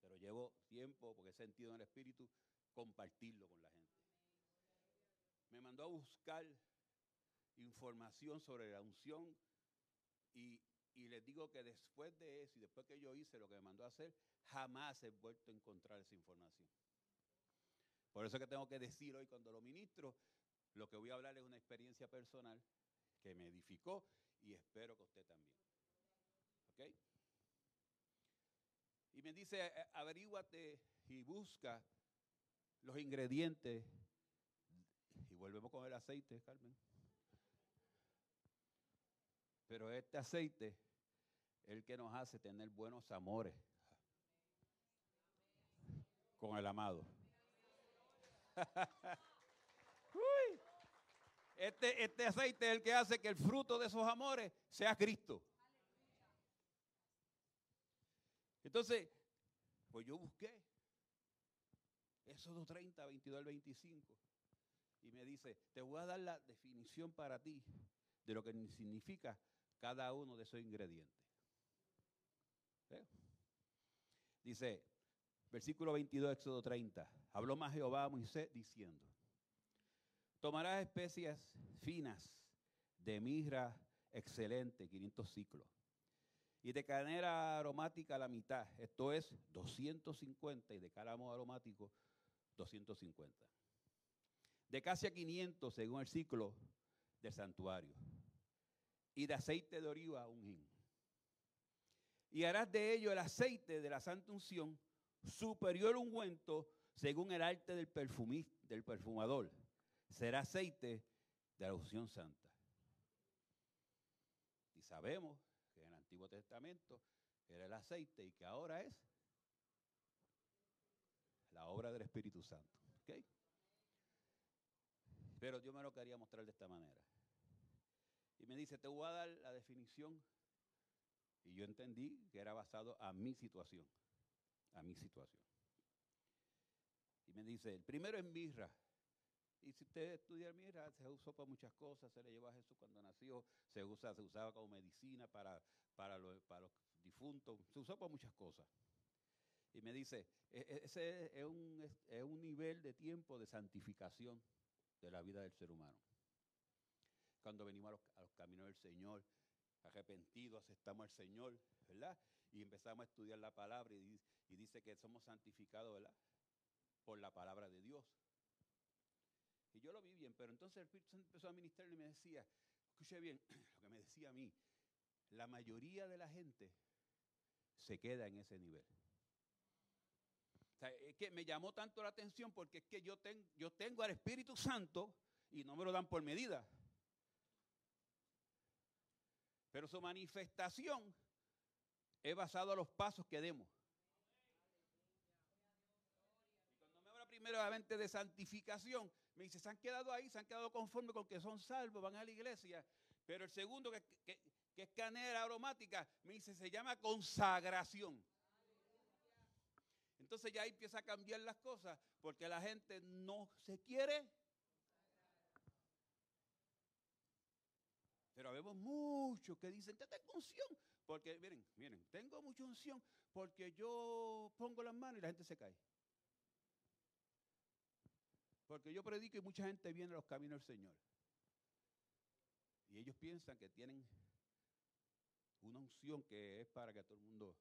Pero llevo tiempo, porque he sentido en el espíritu, compartirlo con la gente. Me mandó a buscar información sobre la unción y, y les digo que después de eso y después que yo hice lo que me mandó a hacer, jamás he vuelto a encontrar esa información. Por eso que tengo que decir hoy cuando lo ministro, lo que voy a hablar es una experiencia personal que me edificó y espero que usted también. ¿Ok? Y me dice, "A- averíguate y busca los ingredientes. Y volvemos con el aceite, Carmen. Pero este aceite el que nos hace tener buenos amores con el amado. *laughs* Este, este aceite es el que hace que el fruto de esos amores sea Cristo. Entonces, pues yo busqué Éxodo 30, 22 al 25. Y me dice, te voy a dar la definición para ti de lo que significa cada uno de esos ingredientes. ¿Eh? Dice, versículo 22, Éxodo 30. Habló más Jehová a Moisés diciendo, tomarás especias finas de mirra excelente, 500 ciclos, y de canela aromática la mitad, esto es 250, y de cálamo aromático 250. De casi a 500 según el ciclo del santuario, y de aceite de oliva un hin. Y harás de ello el aceite de la santa unción superior ungüento según el arte del, perfumista, del perfumador. Será aceite de la unción santa. Y sabemos que en el Antiguo Testamento era el aceite y que ahora es la obra del Espíritu Santo. ¿ok? Pero Dios me lo quería mostrar de esta manera. Y me dice, te voy a dar la definición. Y yo entendí que era basado a mi situación. A mi situación. Y me dice, el primero es mirra. Y si usted estudia mirra, se usó para muchas cosas. Se le llevó a Jesús cuando nació. Se, usa, se usaba como medicina para, para, los, para los difuntos. Se usó para muchas cosas. Y me dice, "E- e- ese es un, es- un nivel de tiempo de santificación de la vida del ser humano. Cuando venimos a los caminos del Señor, arrepentidos, aceptamos al Señor, ¿verdad? Y empezamos a estudiar la palabra y, di- y dice que somos santificados. Por la palabra de Dios. Y yo lo vi bien, pero entonces el Espíritu Santo empezó a ministrar y me decía, escuche bien, *clears throat* lo que me decía a mí, la mayoría de la gente se queda en ese nivel. Es que me llamó tanto la atención porque es que yo, ten- yo tengo al Espíritu Santo y no me lo dan por medida. Pero su manifestación es basado a los pasos que demos. Y cuando me habla primeramente de santificación, me dice, se han quedado ahí, se han quedado conformes con que son salvos, van a la iglesia. Pero el segundo, que es canela aromática, me dice, se llama consagración. Entonces ya ahí empieza a cambiar las cosas porque la gente no se quiere. Pero vemos muchos que dicen, yo tengo unción. Porque, miren, miren, tengo mucha unción porque yo pongo las manos y la gente se cae. Porque yo predico y mucha gente viene a los caminos del Señor. Y ellos piensan que tienen una unción que es para que todo el mundo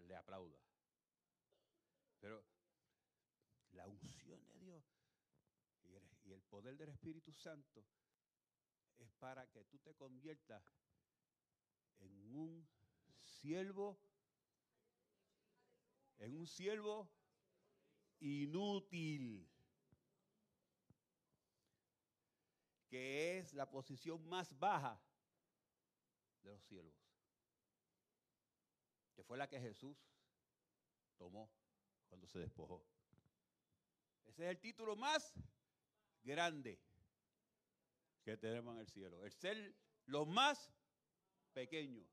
le aplauda. Pero la unción de Dios y el, poder del Espíritu Santo es para que tú te conviertas en un siervo, en un siervo inútil, que es la posición más baja de los siervos que fue la que Jesús tomó cuando se despojó. Ese es el título más grande que tenemos en el cielo. El ser los más pequeños.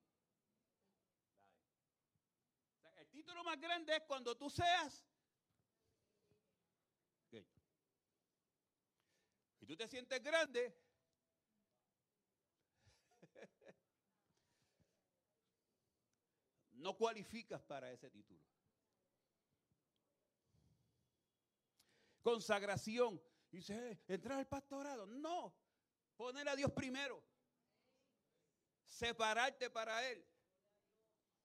O sea, el título más grande es cuando tú seas pequeño. Y tú te sientes grande, *laughs* no cualificas para ese título. Consagración. Dice, "Eh, entrar al pastorado. No, poner a Dios primero. Separarte para Él.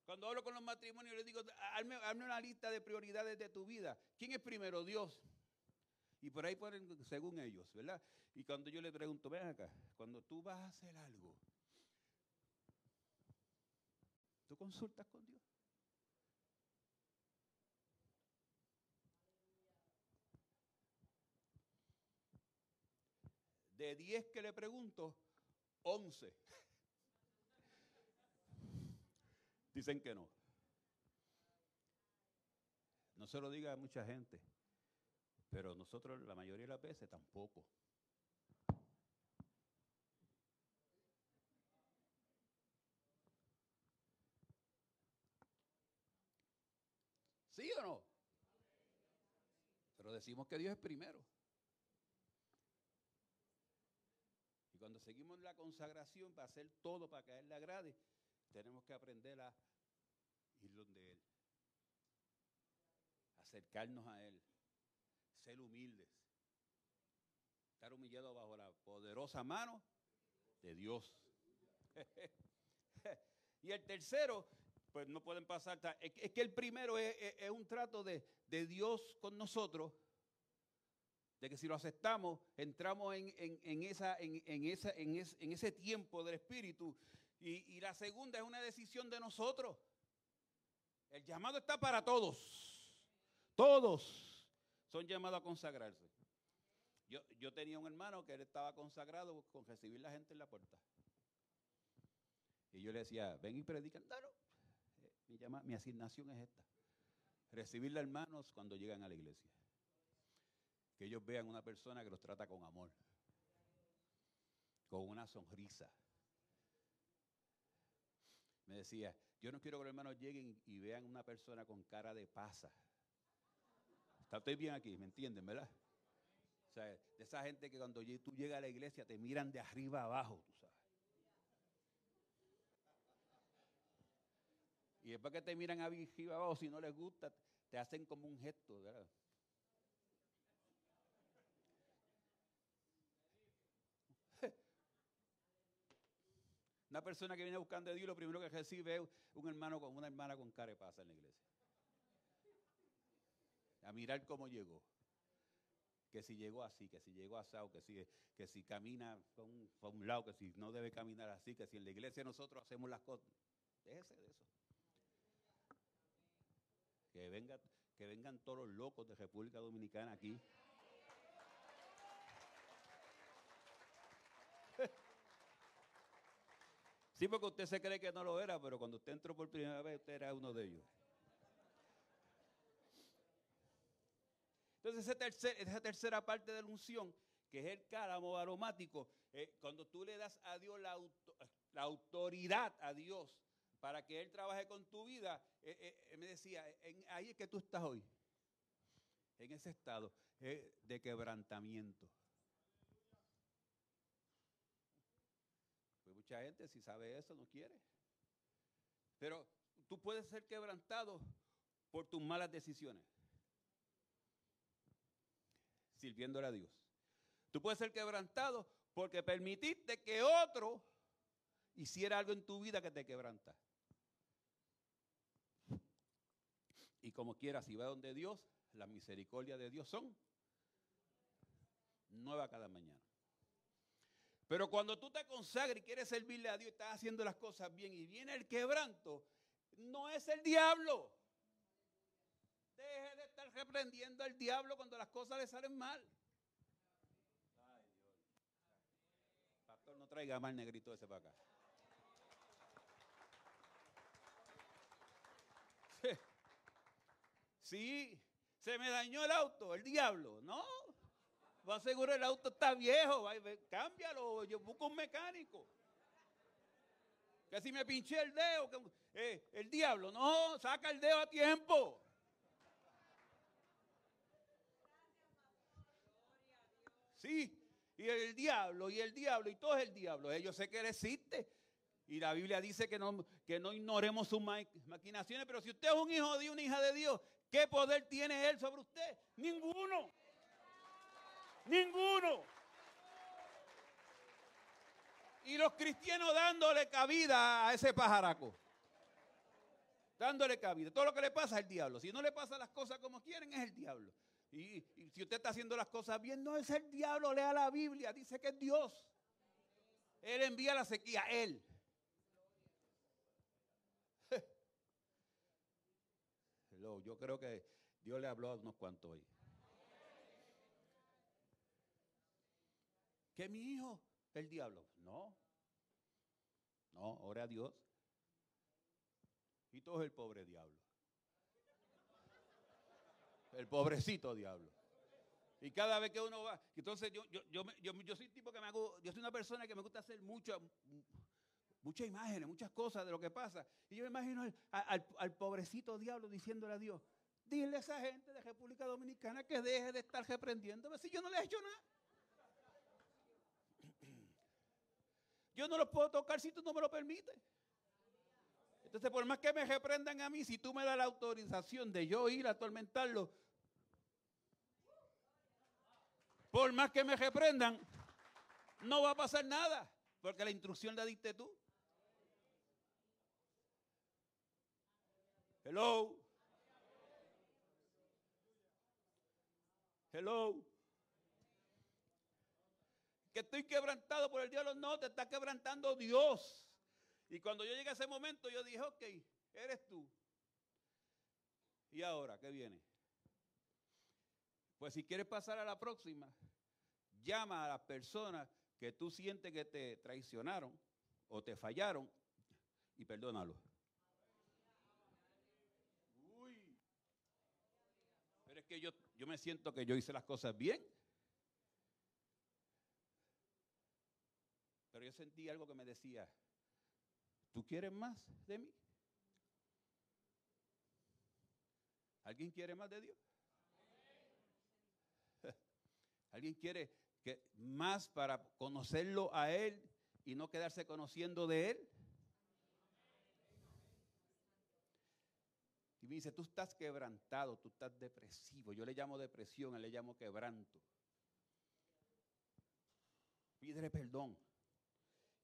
Cuando hablo con los matrimonios, les digo, hazme, una lista de prioridades de tu vida. ¿Quién es primero? Dios. Y por ahí ponen según ellos, ¿verdad? Y cuando yo le pregunto, ven acá, cuando tú vas a hacer algo, ¿tú consultas con Dios? De 10 que le pregunto, 11 *laughs* dicen que no. No se lo diga a mucha gente, pero nosotros la mayoría de las veces tampoco. ¿Sí o no? Pero decimos que Dios es primero. Cuando seguimos la consagración para hacer todo para que a Él le agrade, tenemos que aprender a ir donde Él, acercarnos a Él, ser humildes, estar humillados bajo la poderosa mano de Dios. *laughs* y el tercero, pues no pueden pasar, es que el primero es, un trato de, Dios con nosotros de que si lo aceptamos, entramos en, esa, en, esa, en, ese tiempo del Espíritu. Y, la segunda es una decisión de nosotros. El llamado está para todos. Todos son llamados a consagrarse. Yo, yo tenía un hermano que él estaba consagrado con recibir la gente en la puerta. Y yo le decía, ven y predican. No, eh, Mi, llama, mi asignación es esta. Recibir hermanos cuando llegan a la iglesia. Que ellos vean una persona que los trata con amor. Con una sonrisa. Me decía, yo no quiero que los hermanos lleguen y vean una persona con cara de pasa. Está usted bien aquí, ¿me entienden, verdad? O sea, de esa gente que cuando tú llegas a la iglesia te miran de arriba abajo, tú sabes. Y después que te miran arriba abajo, si no les gusta, te hacen como un gesto, ¿verdad? Una persona que viene buscando a Dios, lo primero que recibe es un hermano con una hermana con cara pasa en la iglesia. A mirar cómo llegó. Que si llegó así, que si llegó asado, que si, que si camina para un, lado, que si no debe caminar así, que si en la iglesia nosotros hacemos las cosas. Déjese de eso. Que, venga, que vengan todos los locos de República Dominicana aquí. Sí, porque usted se cree que no lo era, pero cuando usted entró por primera vez, usted era uno de ellos. Entonces, esa tercera parte de la unción, que es el cálamo aromático, eh, cuando tú le das a Dios la, autoridad a Dios para que Él trabaje con tu vida, eh, eh, me decía, ahí es que tú estás hoy, en ese estado de quebrantamiento. Mucha gente si sabe eso no quiere. Pero tú puedes ser quebrantado por tus malas decisiones. Sirviéndole a Dios. Tú puedes ser quebrantado porque permitiste que otro hiciera algo en tu vida que te quebranta. Y como quieras, si va donde Dios, la misericordia de Dios son nueva cada mañana. Pero cuando tú te consagras y quieres servirle a Dios y estás haciendo las cosas bien y viene el quebranto, no es el diablo. Deje de estar reprendiendo al diablo cuando las cosas le salen mal. Pastor, no traiga más negrito ese para acá. *laughs* Sí, se me dañó el auto, el diablo. No, va seguro el auto está viejo, va, cámbialo, yo busco un mecánico. Que si me pinché el dedo, eh, el diablo, no, saca el dedo a tiempo. Sí, y el diablo, y el diablo, y todo es el diablo. Yo sé que él existe. Y la Biblia dice que no, que no ignoremos sus maquinaciones, pero si usted es un hijo de Dios, una hija de Dios, ¿qué poder tiene él sobre usted? Ninguno. Ninguno. Y los cristianos dándole cabida a ese pajaraco. Dándole cabida. Todo lo que le pasa es el diablo. Si no le pasa las cosas como quieren, es el diablo. Y, si usted está haciendo las cosas bien, no es el diablo, lea la Biblia, dice que es Dios. Él envía la sequía, Él. *laughs* Yo creo que Dios le habló a unos cuantos hoy. ¿Que mi hijo? El diablo. No. No, ore a Dios. Y todo es el pobre diablo. El pobrecito diablo. Y cada vez que uno va, entonces yo, yo, yo, yo, soy tipo que me hago, yo soy una persona que me gusta hacer mucho, muchas imágenes, muchas cosas de lo que pasa. Y yo me imagino al, al, pobrecito diablo diciéndole a Dios, dile a esa gente de República Dominicana que deje de estar reprendiéndome si yo no le he hecho nada. Yo no lo puedo tocar si tú no me lo permites. Entonces, por más que me reprendan a mí, si tú me das la autorización de yo ir a atormentarlo, por más que me reprendan, no va a pasar nada, porque la instrucción la diste tú. Hello. Hello. Estoy quebrantado por el diablo, no, te está quebrantando Dios. Y cuando yo llegué a ese momento, yo dije, ok, eres tú. ¿Y ahora qué viene? Pues si quieres pasar a la próxima, llama a las personas que tú sientes que te traicionaron o te fallaron y perdónalo. Uy. Pero es que yo, yo me siento que yo hice las cosas bien. Pero yo sentí algo que me decía, ¿Tú quieres más de mí? ¿Alguien quiere más de Dios? *laughs* ¿Alguien quiere que más para conocerlo a Él y no quedarse conociendo de Él? Y me dice, tú estás quebrantado, tú estás depresivo. Yo le llamo depresión, él le llamo quebranto. Pídele perdón.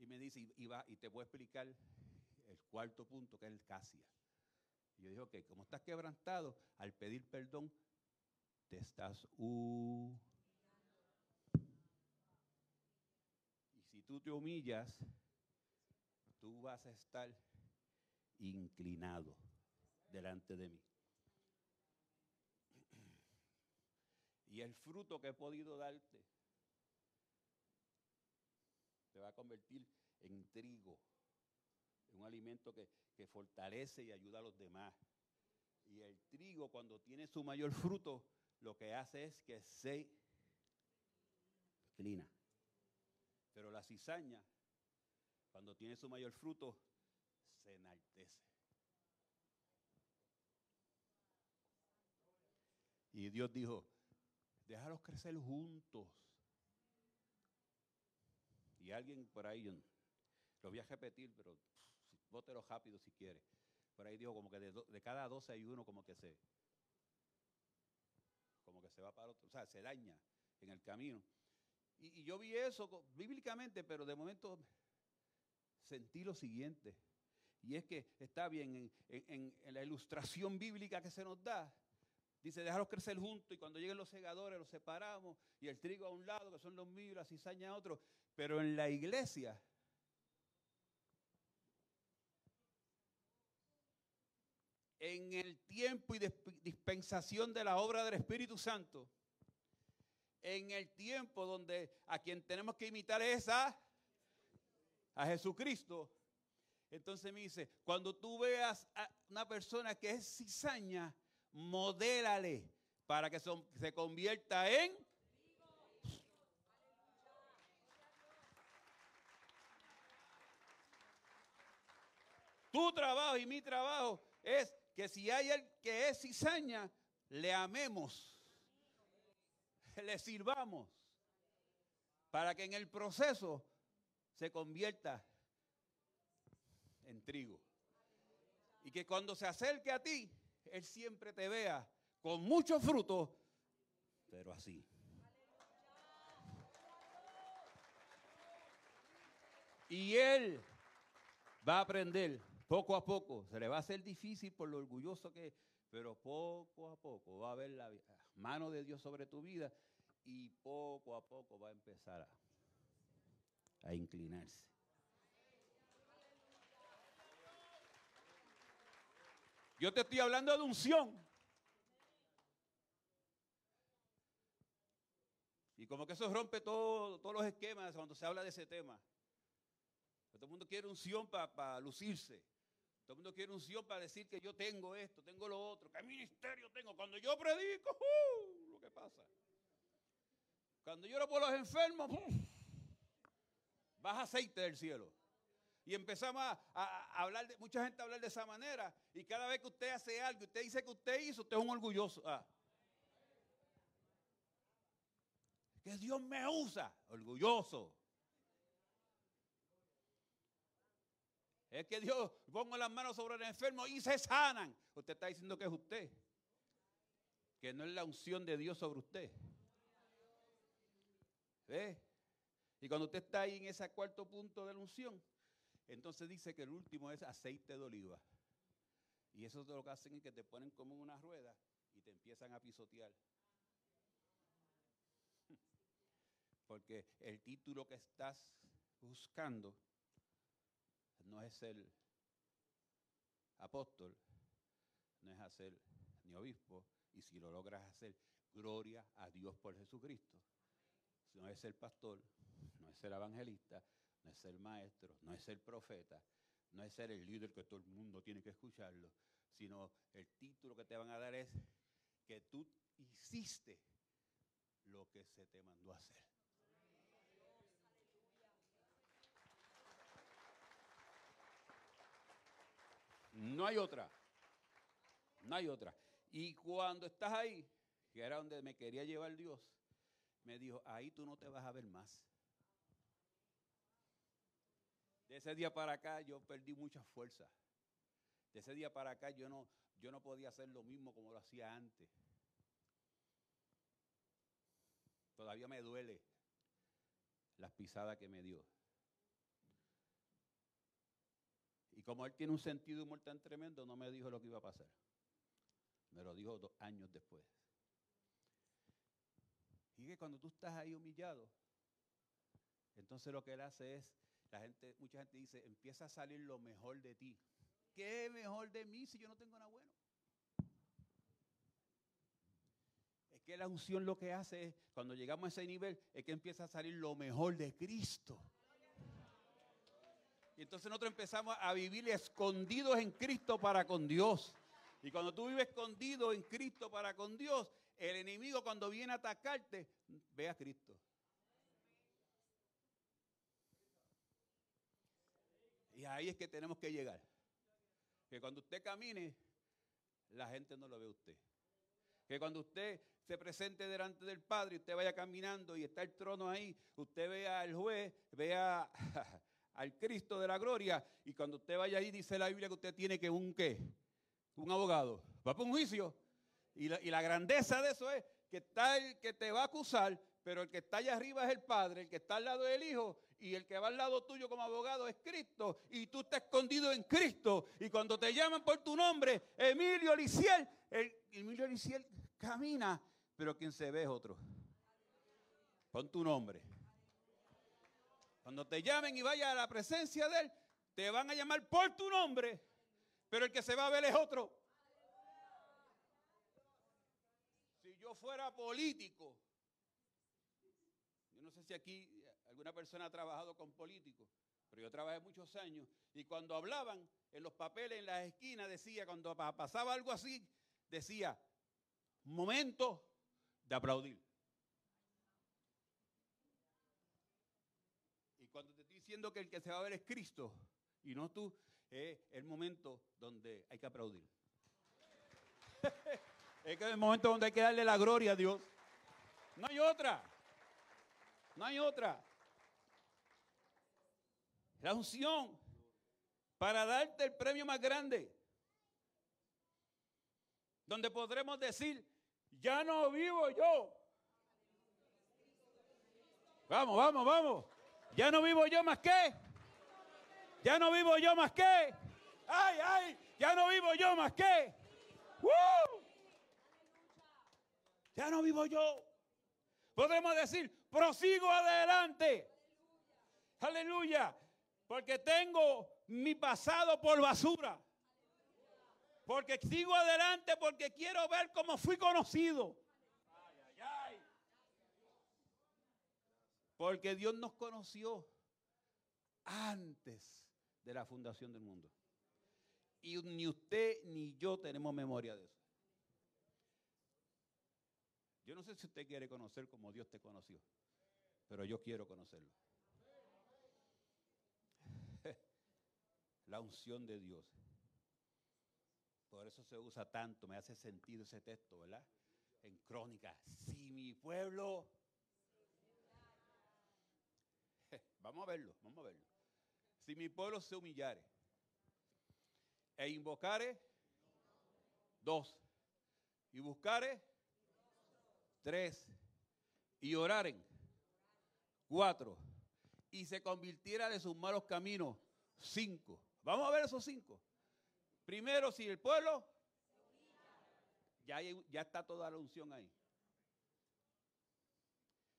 Y me dice, y, va, y te voy a explicar el cuarto punto, que es el casia. Yo digo, que como estás quebrantado, al pedir perdón, te estás Y si tú te humillas, tú vas a estar inclinado delante de mí. Y el fruto que he podido darte te va a convertir en trigo un alimento que, fortalece y ayuda a los demás. Y el trigo cuando tiene su mayor fruto, lo que hace es que se inclina. Pero la cizaña, cuando tiene su mayor fruto, se enaltece. Y Dios dijo, déjalos crecer juntos. Y alguien por ahí, lo voy a repetir, pero bótelo rápido si quiere. Por ahí dijo como que de, cada 12 hay uno como que se como que se va para otro, o sea, se daña en el camino. Y, yo vi eso bíblicamente, pero de momento sentí lo siguiente. Y es que está bien, en, la ilustración bíblica que se nos da, dice, déjalos crecer juntos y cuando lleguen los segadores los separamos y el trigo a un lado, que son los míos, y la a otro. Pero en la iglesia en el tiempo y dispensación de la obra del Espíritu Santo, en el tiempo donde a quien tenemos que imitar es a, a Jesucristo, entonces me dice, cuando tú veas a una persona que es cizaña, modélale para que se convierta en... Tu trabajo y mi trabajo es que si hay el que es cizaña, le amemos, le sirvamos, para que en el proceso se convierta en trigo. Y que cuando se acerque a ti, Él siempre te vea con mucho fruto, pero así. Y Él va a aprender poco a poco. Se le va a hacer difícil por lo orgulloso que es, Pero poco a poco va a haber la mano de Dios sobre tu vida y poco a poco va a empezar a, inclinarse. Yo te estoy hablando de unción. Y como que eso rompe todo, todos los esquemas cuando se habla de ese tema. Todo el mundo quiere unción para lucirse. Todo el mundo quiere unción para decir que yo tengo esto, tengo lo otro, que ministerio tengo. Cuando yo predico, ¡uh! lo que pasa. Cuando lloro por los enfermos, baja aceite del cielo. Y empezamos a, hablar, de, mucha gente a hablar de esa manera. Y cada vez que usted hace algo, usted dice que usted hizo, usted es un orgulloso. Ah. Que Dios me usa, orgulloso. Es que Dios pongo las manos sobre el enfermo y se sanan. Usted está diciendo que es usted. Que no es la unción de Dios sobre usted. ¿Ve? Y cuando usted está ahí en ese cuarto punto de la unción, entonces dice que el último es aceite de oliva. Y eso es lo que hacen es que te ponen como una rueda y te empiezan a pisotear. *laughs* Porque el título que estás buscando no es el apóstol, no es hacer ni obispo, y si lo logras hacer, gloria a Dios por Jesucristo. No es el pastor, no es el evangelista, no es el maestro, no es el profeta, no es ser el líder que todo el mundo tiene que escucharlo, sino el título que te van a dar es que tú hiciste lo que se te mandó a hacer. No hay otra. No hay otra. Y cuando estás ahí, que era donde me quería llevar Dios, me dijo, ahí tú no te vas a ver más. De ese día para acá yo perdí mucha fuerza. De ese día para acá yo no, yo no podía hacer lo mismo como lo hacía antes. Todavía me duele las pisadas que me dio. Y como él tiene un sentido humor tan tremendo, no me dijo lo que iba a pasar. Me lo dijo dos años después. Y que cuando tú estás ahí humillado, entonces lo que él hace es, la gente, mucha gente dice, empieza a salir lo mejor de ti. ¿Qué mejor de mí si yo no tengo nada bueno? Es que la unción lo que hace es, cuando llegamos a ese nivel, es que empieza a salir lo mejor de Cristo. Y entonces nosotros empezamos a vivir escondidos en Cristo para con Dios. Y cuando tú vives escondido en Cristo para con Dios, el enemigo cuando viene a atacarte, ve a Cristo. Y ahí es que tenemos que llegar. Que cuando usted camine, la gente no lo ve a usted. Que cuando usted se presente delante del Padre y usted vaya caminando y está el trono ahí, usted vea al juez, vea *laughs* al Cristo de la gloria. Y cuando usted vaya ahí, dice la Biblia que usted tiene que un qué? Un abogado. Va para un juicio. Y la, y la grandeza de eso es que está el que te va a acusar, pero el que está allá arriba es el Padre, el que está al lado del Hijo, y el que va al lado tuyo como abogado es Cristo, y tú estás escondido en Cristo. Y cuando te llaman por tu nombre, Emilio Liciel, el, Emilio Liciel camina, pero quien se ve es otro. Pon tu nombre. Cuando te llamen y vayas a la presencia de Él, te van a llamar por tu nombre, pero el que se va a ver es otro. Si yo fuera político, yo no sé si aquí alguna persona ha trabajado con políticos, pero yo trabajé muchos años y cuando hablaban en los papeles en las esquinas decía, cuando pasaba algo así, decía, momento de aplaudir. Cuando te estoy diciendo que el que se va a ver es Cristo y no tú, es el momento donde hay que aplaudir. *laughs* es es el momento donde hay que darle la gloria a Dios. No hay otra. No hay otra. La unción para darte el premio más grande. Donde podremos decir, ya no vivo yo. Vamos, vamos, vamos. Ya no vivo yo más que. Ya no vivo yo más que. Ay, ay, ya no vivo yo más que. Ya no vivo yo. Podemos decir, prosigo adelante. Aleluya. Porque tengo mi pasado por basura. Porque sigo adelante porque quiero ver cómo fui conocido. Porque Dios nos conoció antes de la fundación del mundo. Y ni usted ni yo tenemos memoria de eso. Yo no sé si usted quiere conocer como Dios te conoció, pero yo quiero conocerlo. *laughs* La unción de Dios. Por eso se usa tanto, me hace sentido ese texto, ¿verdad? En crónica, si mi pueblo... Vamos a verlo, vamos a verlo. Si mi pueblo se humillare e invocare, dos, y buscare, tres, y oraren, cuatro, y se convirtiera de sus malos caminos, cinco. Vamos a ver esos cinco. Primero, si el pueblo, ya, ya está toda la unción ahí.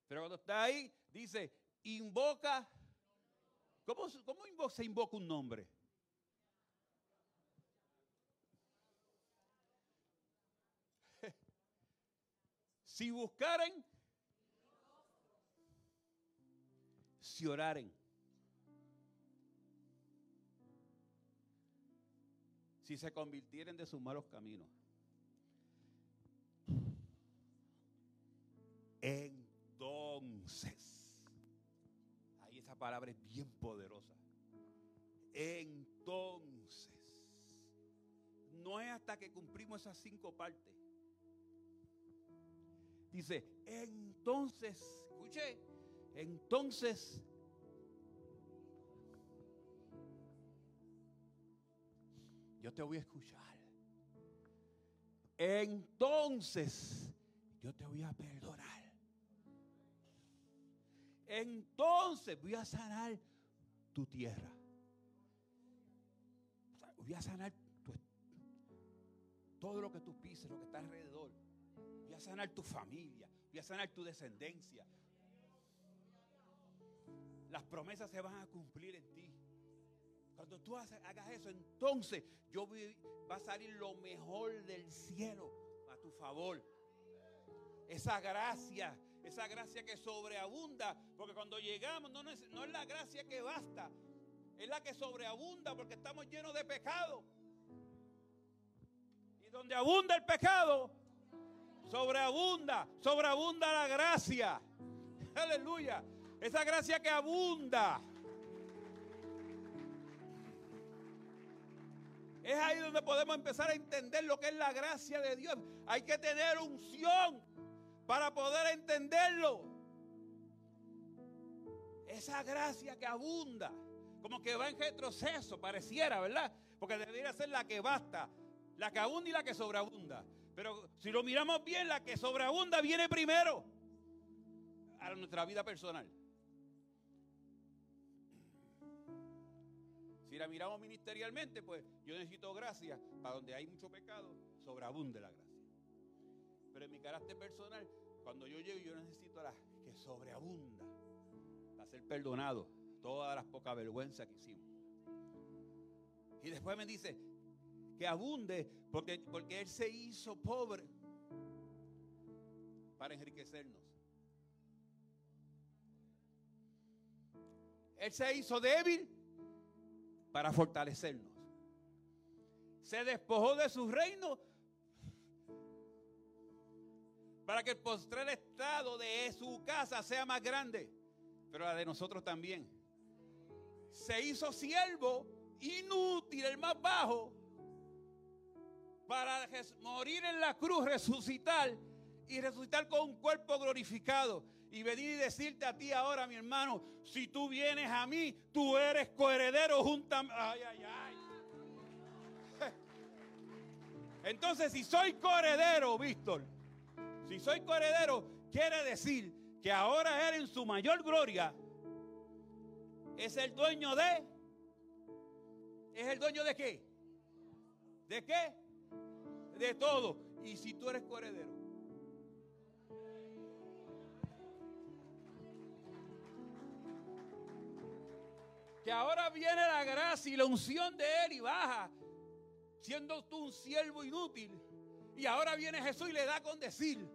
Pero cuando está ahí, dice, invoca. ¿Cómo, se invoca un nombre? *laughs* si buscaren, si oraren. si se convirtieren de sus malos caminos. Entonces, palabra es bien poderosa. Entonces, no es hasta que cumplimos esas cinco partes. Dice, entonces, escuche, entonces yo te voy a escuchar. Entonces, yo te voy a perdonar. Entonces voy a sanar tu tierra. Voy a sanar todo lo que tú pises, lo que está alrededor. Voy a sanar tu familia. Voy a sanar tu descendencia. Las promesas se van a cumplir en ti. Cuando tú hagas eso, entonces yo va a salir lo mejor del cielo a tu favor. Esa gracia, esa gracia que sobreabunda, porque cuando llegamos no es, no es la gracia que basta, es la que sobreabunda porque estamos llenos de pecado. Y donde abunda el pecado, sobreabunda, sobreabunda la gracia. *laughs* Aleluya. Esa gracia que abunda. Es ahí donde podemos empezar a entender lo que es la gracia de Dios. Hay que tener unción para poder entenderlo. Esa gracia que abunda, como que va en retroceso, pareciera, ¿verdad? Porque debería ser la que basta, la que abunda y la que sobreabunda. Pero si lo miramos bien, la que sobreabunda viene primero a nuestra vida personal. Si la miramos ministerialmente, pues yo necesito gracia. Para donde hay mucho pecado, sobreabunde la gracia. Pero en mi carácter personal, cuando yo llego, yo necesito la que sobreabunda para ser perdonado todas las pocas vergüenzas que hicimos. Y después me dice que abunde porque, porque Él se hizo pobre para enriquecernos. Él se hizo débil para fortalecernos. Se despojó de su reino para que el postrer estado de su casa sea más grande, pero la de nosotros también. Se hizo siervo inútil, el más bajo, para morir en la cruz, resucitar y resucitar con un cuerpo glorificado y venir y decirte a ti ahora, mi hermano, si tú vienes a mí, tú eres coheredero juntamente. Ay, ay, ay. *laughs* Entonces, si soy coheredero, Víctor, si soy coheredero, quiere decir que ahora Él en su mayor gloria es el dueño de. ¿Es el dueño de qué? ¿De qué? de todo. Y si tú eres coheredero. Que ahora viene la gracia y la unción de Él y baja, siendo tú un siervo inútil. Y ahora viene Jesús y le da con decir,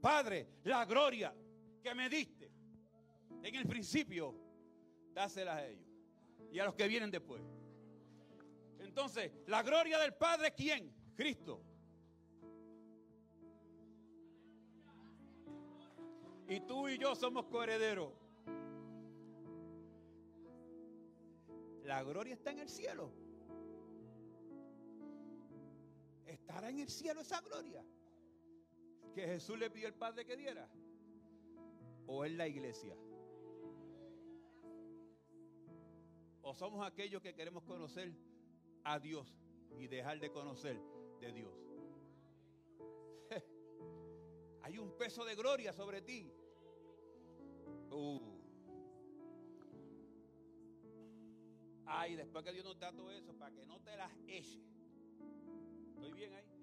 Padre, la gloria que me diste en el principio, dásela a ellos y a los que vienen después. Entonces, la gloria del Padre, ¿quién? Cristo. Y tú y yo somos coherederos. La gloria está en el cielo. Estará en el cielo esa gloria que Jesús le pidió al Padre que diera. O en la iglesia. O somos aquellos que queremos conocer a Dios y dejar de conocer de Dios. *laughs* Hay un peso de gloria sobre ti. Uh. Ay, después que Dios nos da todo eso, para que no te las eche. ¿Estoy bien ahí?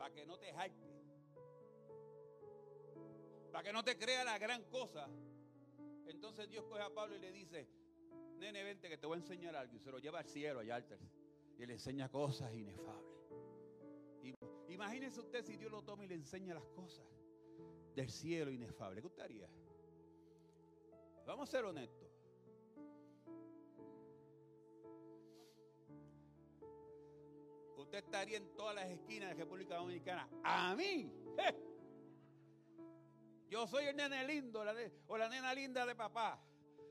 Para que no te jarte. Para que no te crea la gran cosa entonces Dios coge a Pablo y le dice, nene, vente que te voy a enseñar algo. Y se lo lleva al cielo, allá alto. Y le enseña cosas inefables. imagínese usted si Dios lo toma y le enseña las cosas del cielo inefable. ¿Qué usted? Vamos a ser honestos. Usted estaría en todas las esquinas de República Dominicana. A mí. Yo soy el nene lindo o la nena linda de papá.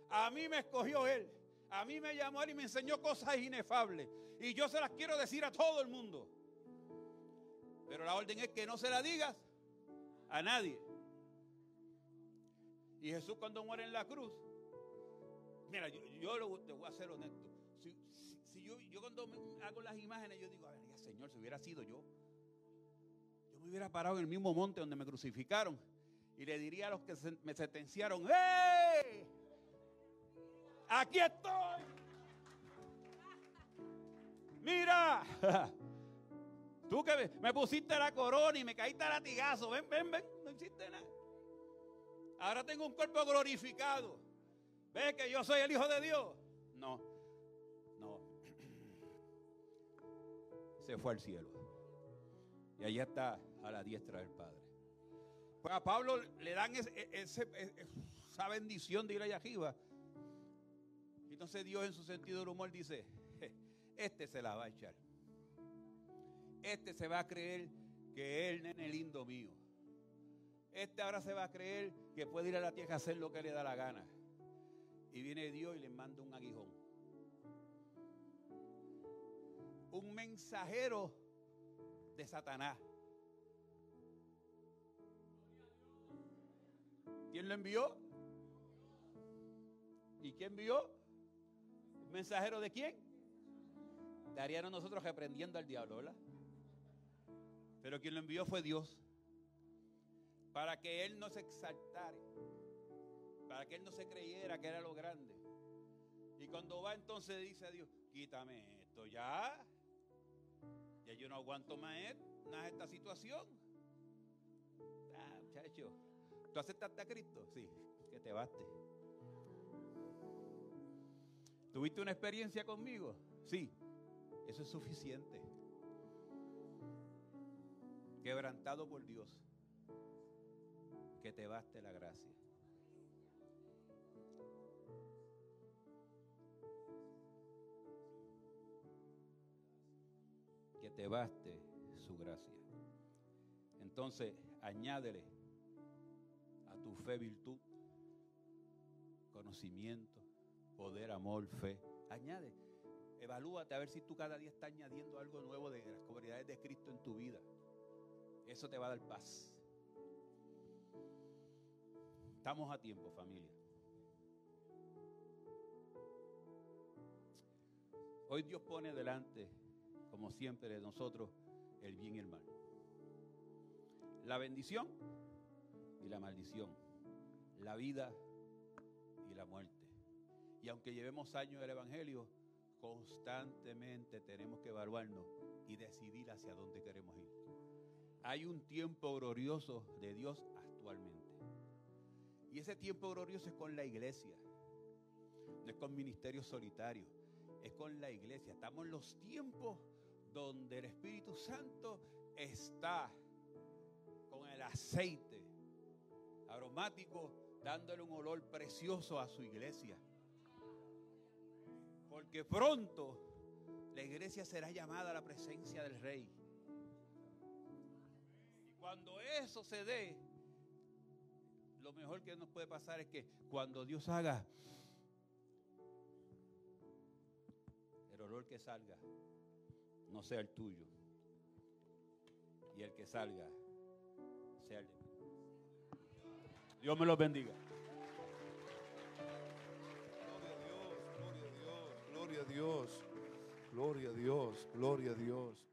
A mí me escogió él. A mí me llamó él y me enseñó cosas inefables. Y yo se las quiero decir a todo el mundo. Pero la orden es que no se la digas a nadie. Y Jesús cuando muere en la cruz, mira, yo, te voy a ser honesto. Si, yo, yo, cuando hago las imágenes, yo digo, a ver, Señor, si hubiera sido yo, yo me hubiera parado en el mismo monte donde me crucificaron y le diría a los que me sentenciaron, ¡Hey! Aquí estoy. Mira, *laughs* tú que me pusiste la corona y me caíste a latigazo, ven, ven, ven, no hiciste nada. Ahora tengo un cuerpo glorificado. ¿Ves que yo soy el Hijo de Dios? No, no. Se fue al cielo. Y allá está a la diestra del Padre. Pues a Pablo le dan e, esa bendición de ir allá arriba. Entonces Dios en su sentido del humor dice, este se la va a echar. Este se va a creer que es el nene lindo mío. Este ahora se va a creer que puede ir a la tierra a hacer lo que le da la gana. Y viene Dios y le manda un aguijón. Un mensajero de Satanás. ¿Quién lo envió? ¿Y quién envió? ¿Un mensajero de quién? Daríamos nosotros reprendiendo al diablo, ¿verdad? Pero quien lo envió fue Dios. Para que Él no se exaltara. Para que Él no se creyera que era lo grande. Y cuando va entonces dice a Dios, quítame esto ya. Ya yo no aguanto más esta situación. Ah, muchacho. ¿Tú aceptaste a Cristo? Sí, que te baste. ¿Tuviste una experiencia conmigo? Sí, eso es suficiente. Quebrantado por Dios. Que te baste la gracia. Te baste su gracia. Entonces, añádele tu fe, virtud, conocimiento, poder, amor, fe. Añade, evalúate a ver si tú cada día estás añadiendo algo nuevo de las cualidades de Cristo en tu vida. Eso te va a dar paz. Estamos a tiempo, familia. Hoy Dios pone delante, como siempre, de nosotros el bien y el mal. La bendición y la maldición, la vida y la muerte. Y aunque llevemos años del Evangelio, constantemente tenemos que evaluarnos y decidir hacia dónde queremos ir. Hay un tiempo glorioso de Dios actualmente. Y ese tiempo glorioso es con la iglesia. No es con ministerios solitarios, es con la iglesia. Estamos en los tiempos donde el Espíritu Santo está con el aceite aromático, dándole un olor precioso a su iglesia. Porque pronto la iglesia será llamada a la presencia del rey. Y cuando eso se dé, lo mejor que nos puede pasar es que cuando Dios haga el olor que salga, no sea el tuyo. Y el que salga, sea el de mí. Dios me los bendiga. Gloria a Dios, gloria a Dios, gloria a Dios, gloria a Dios.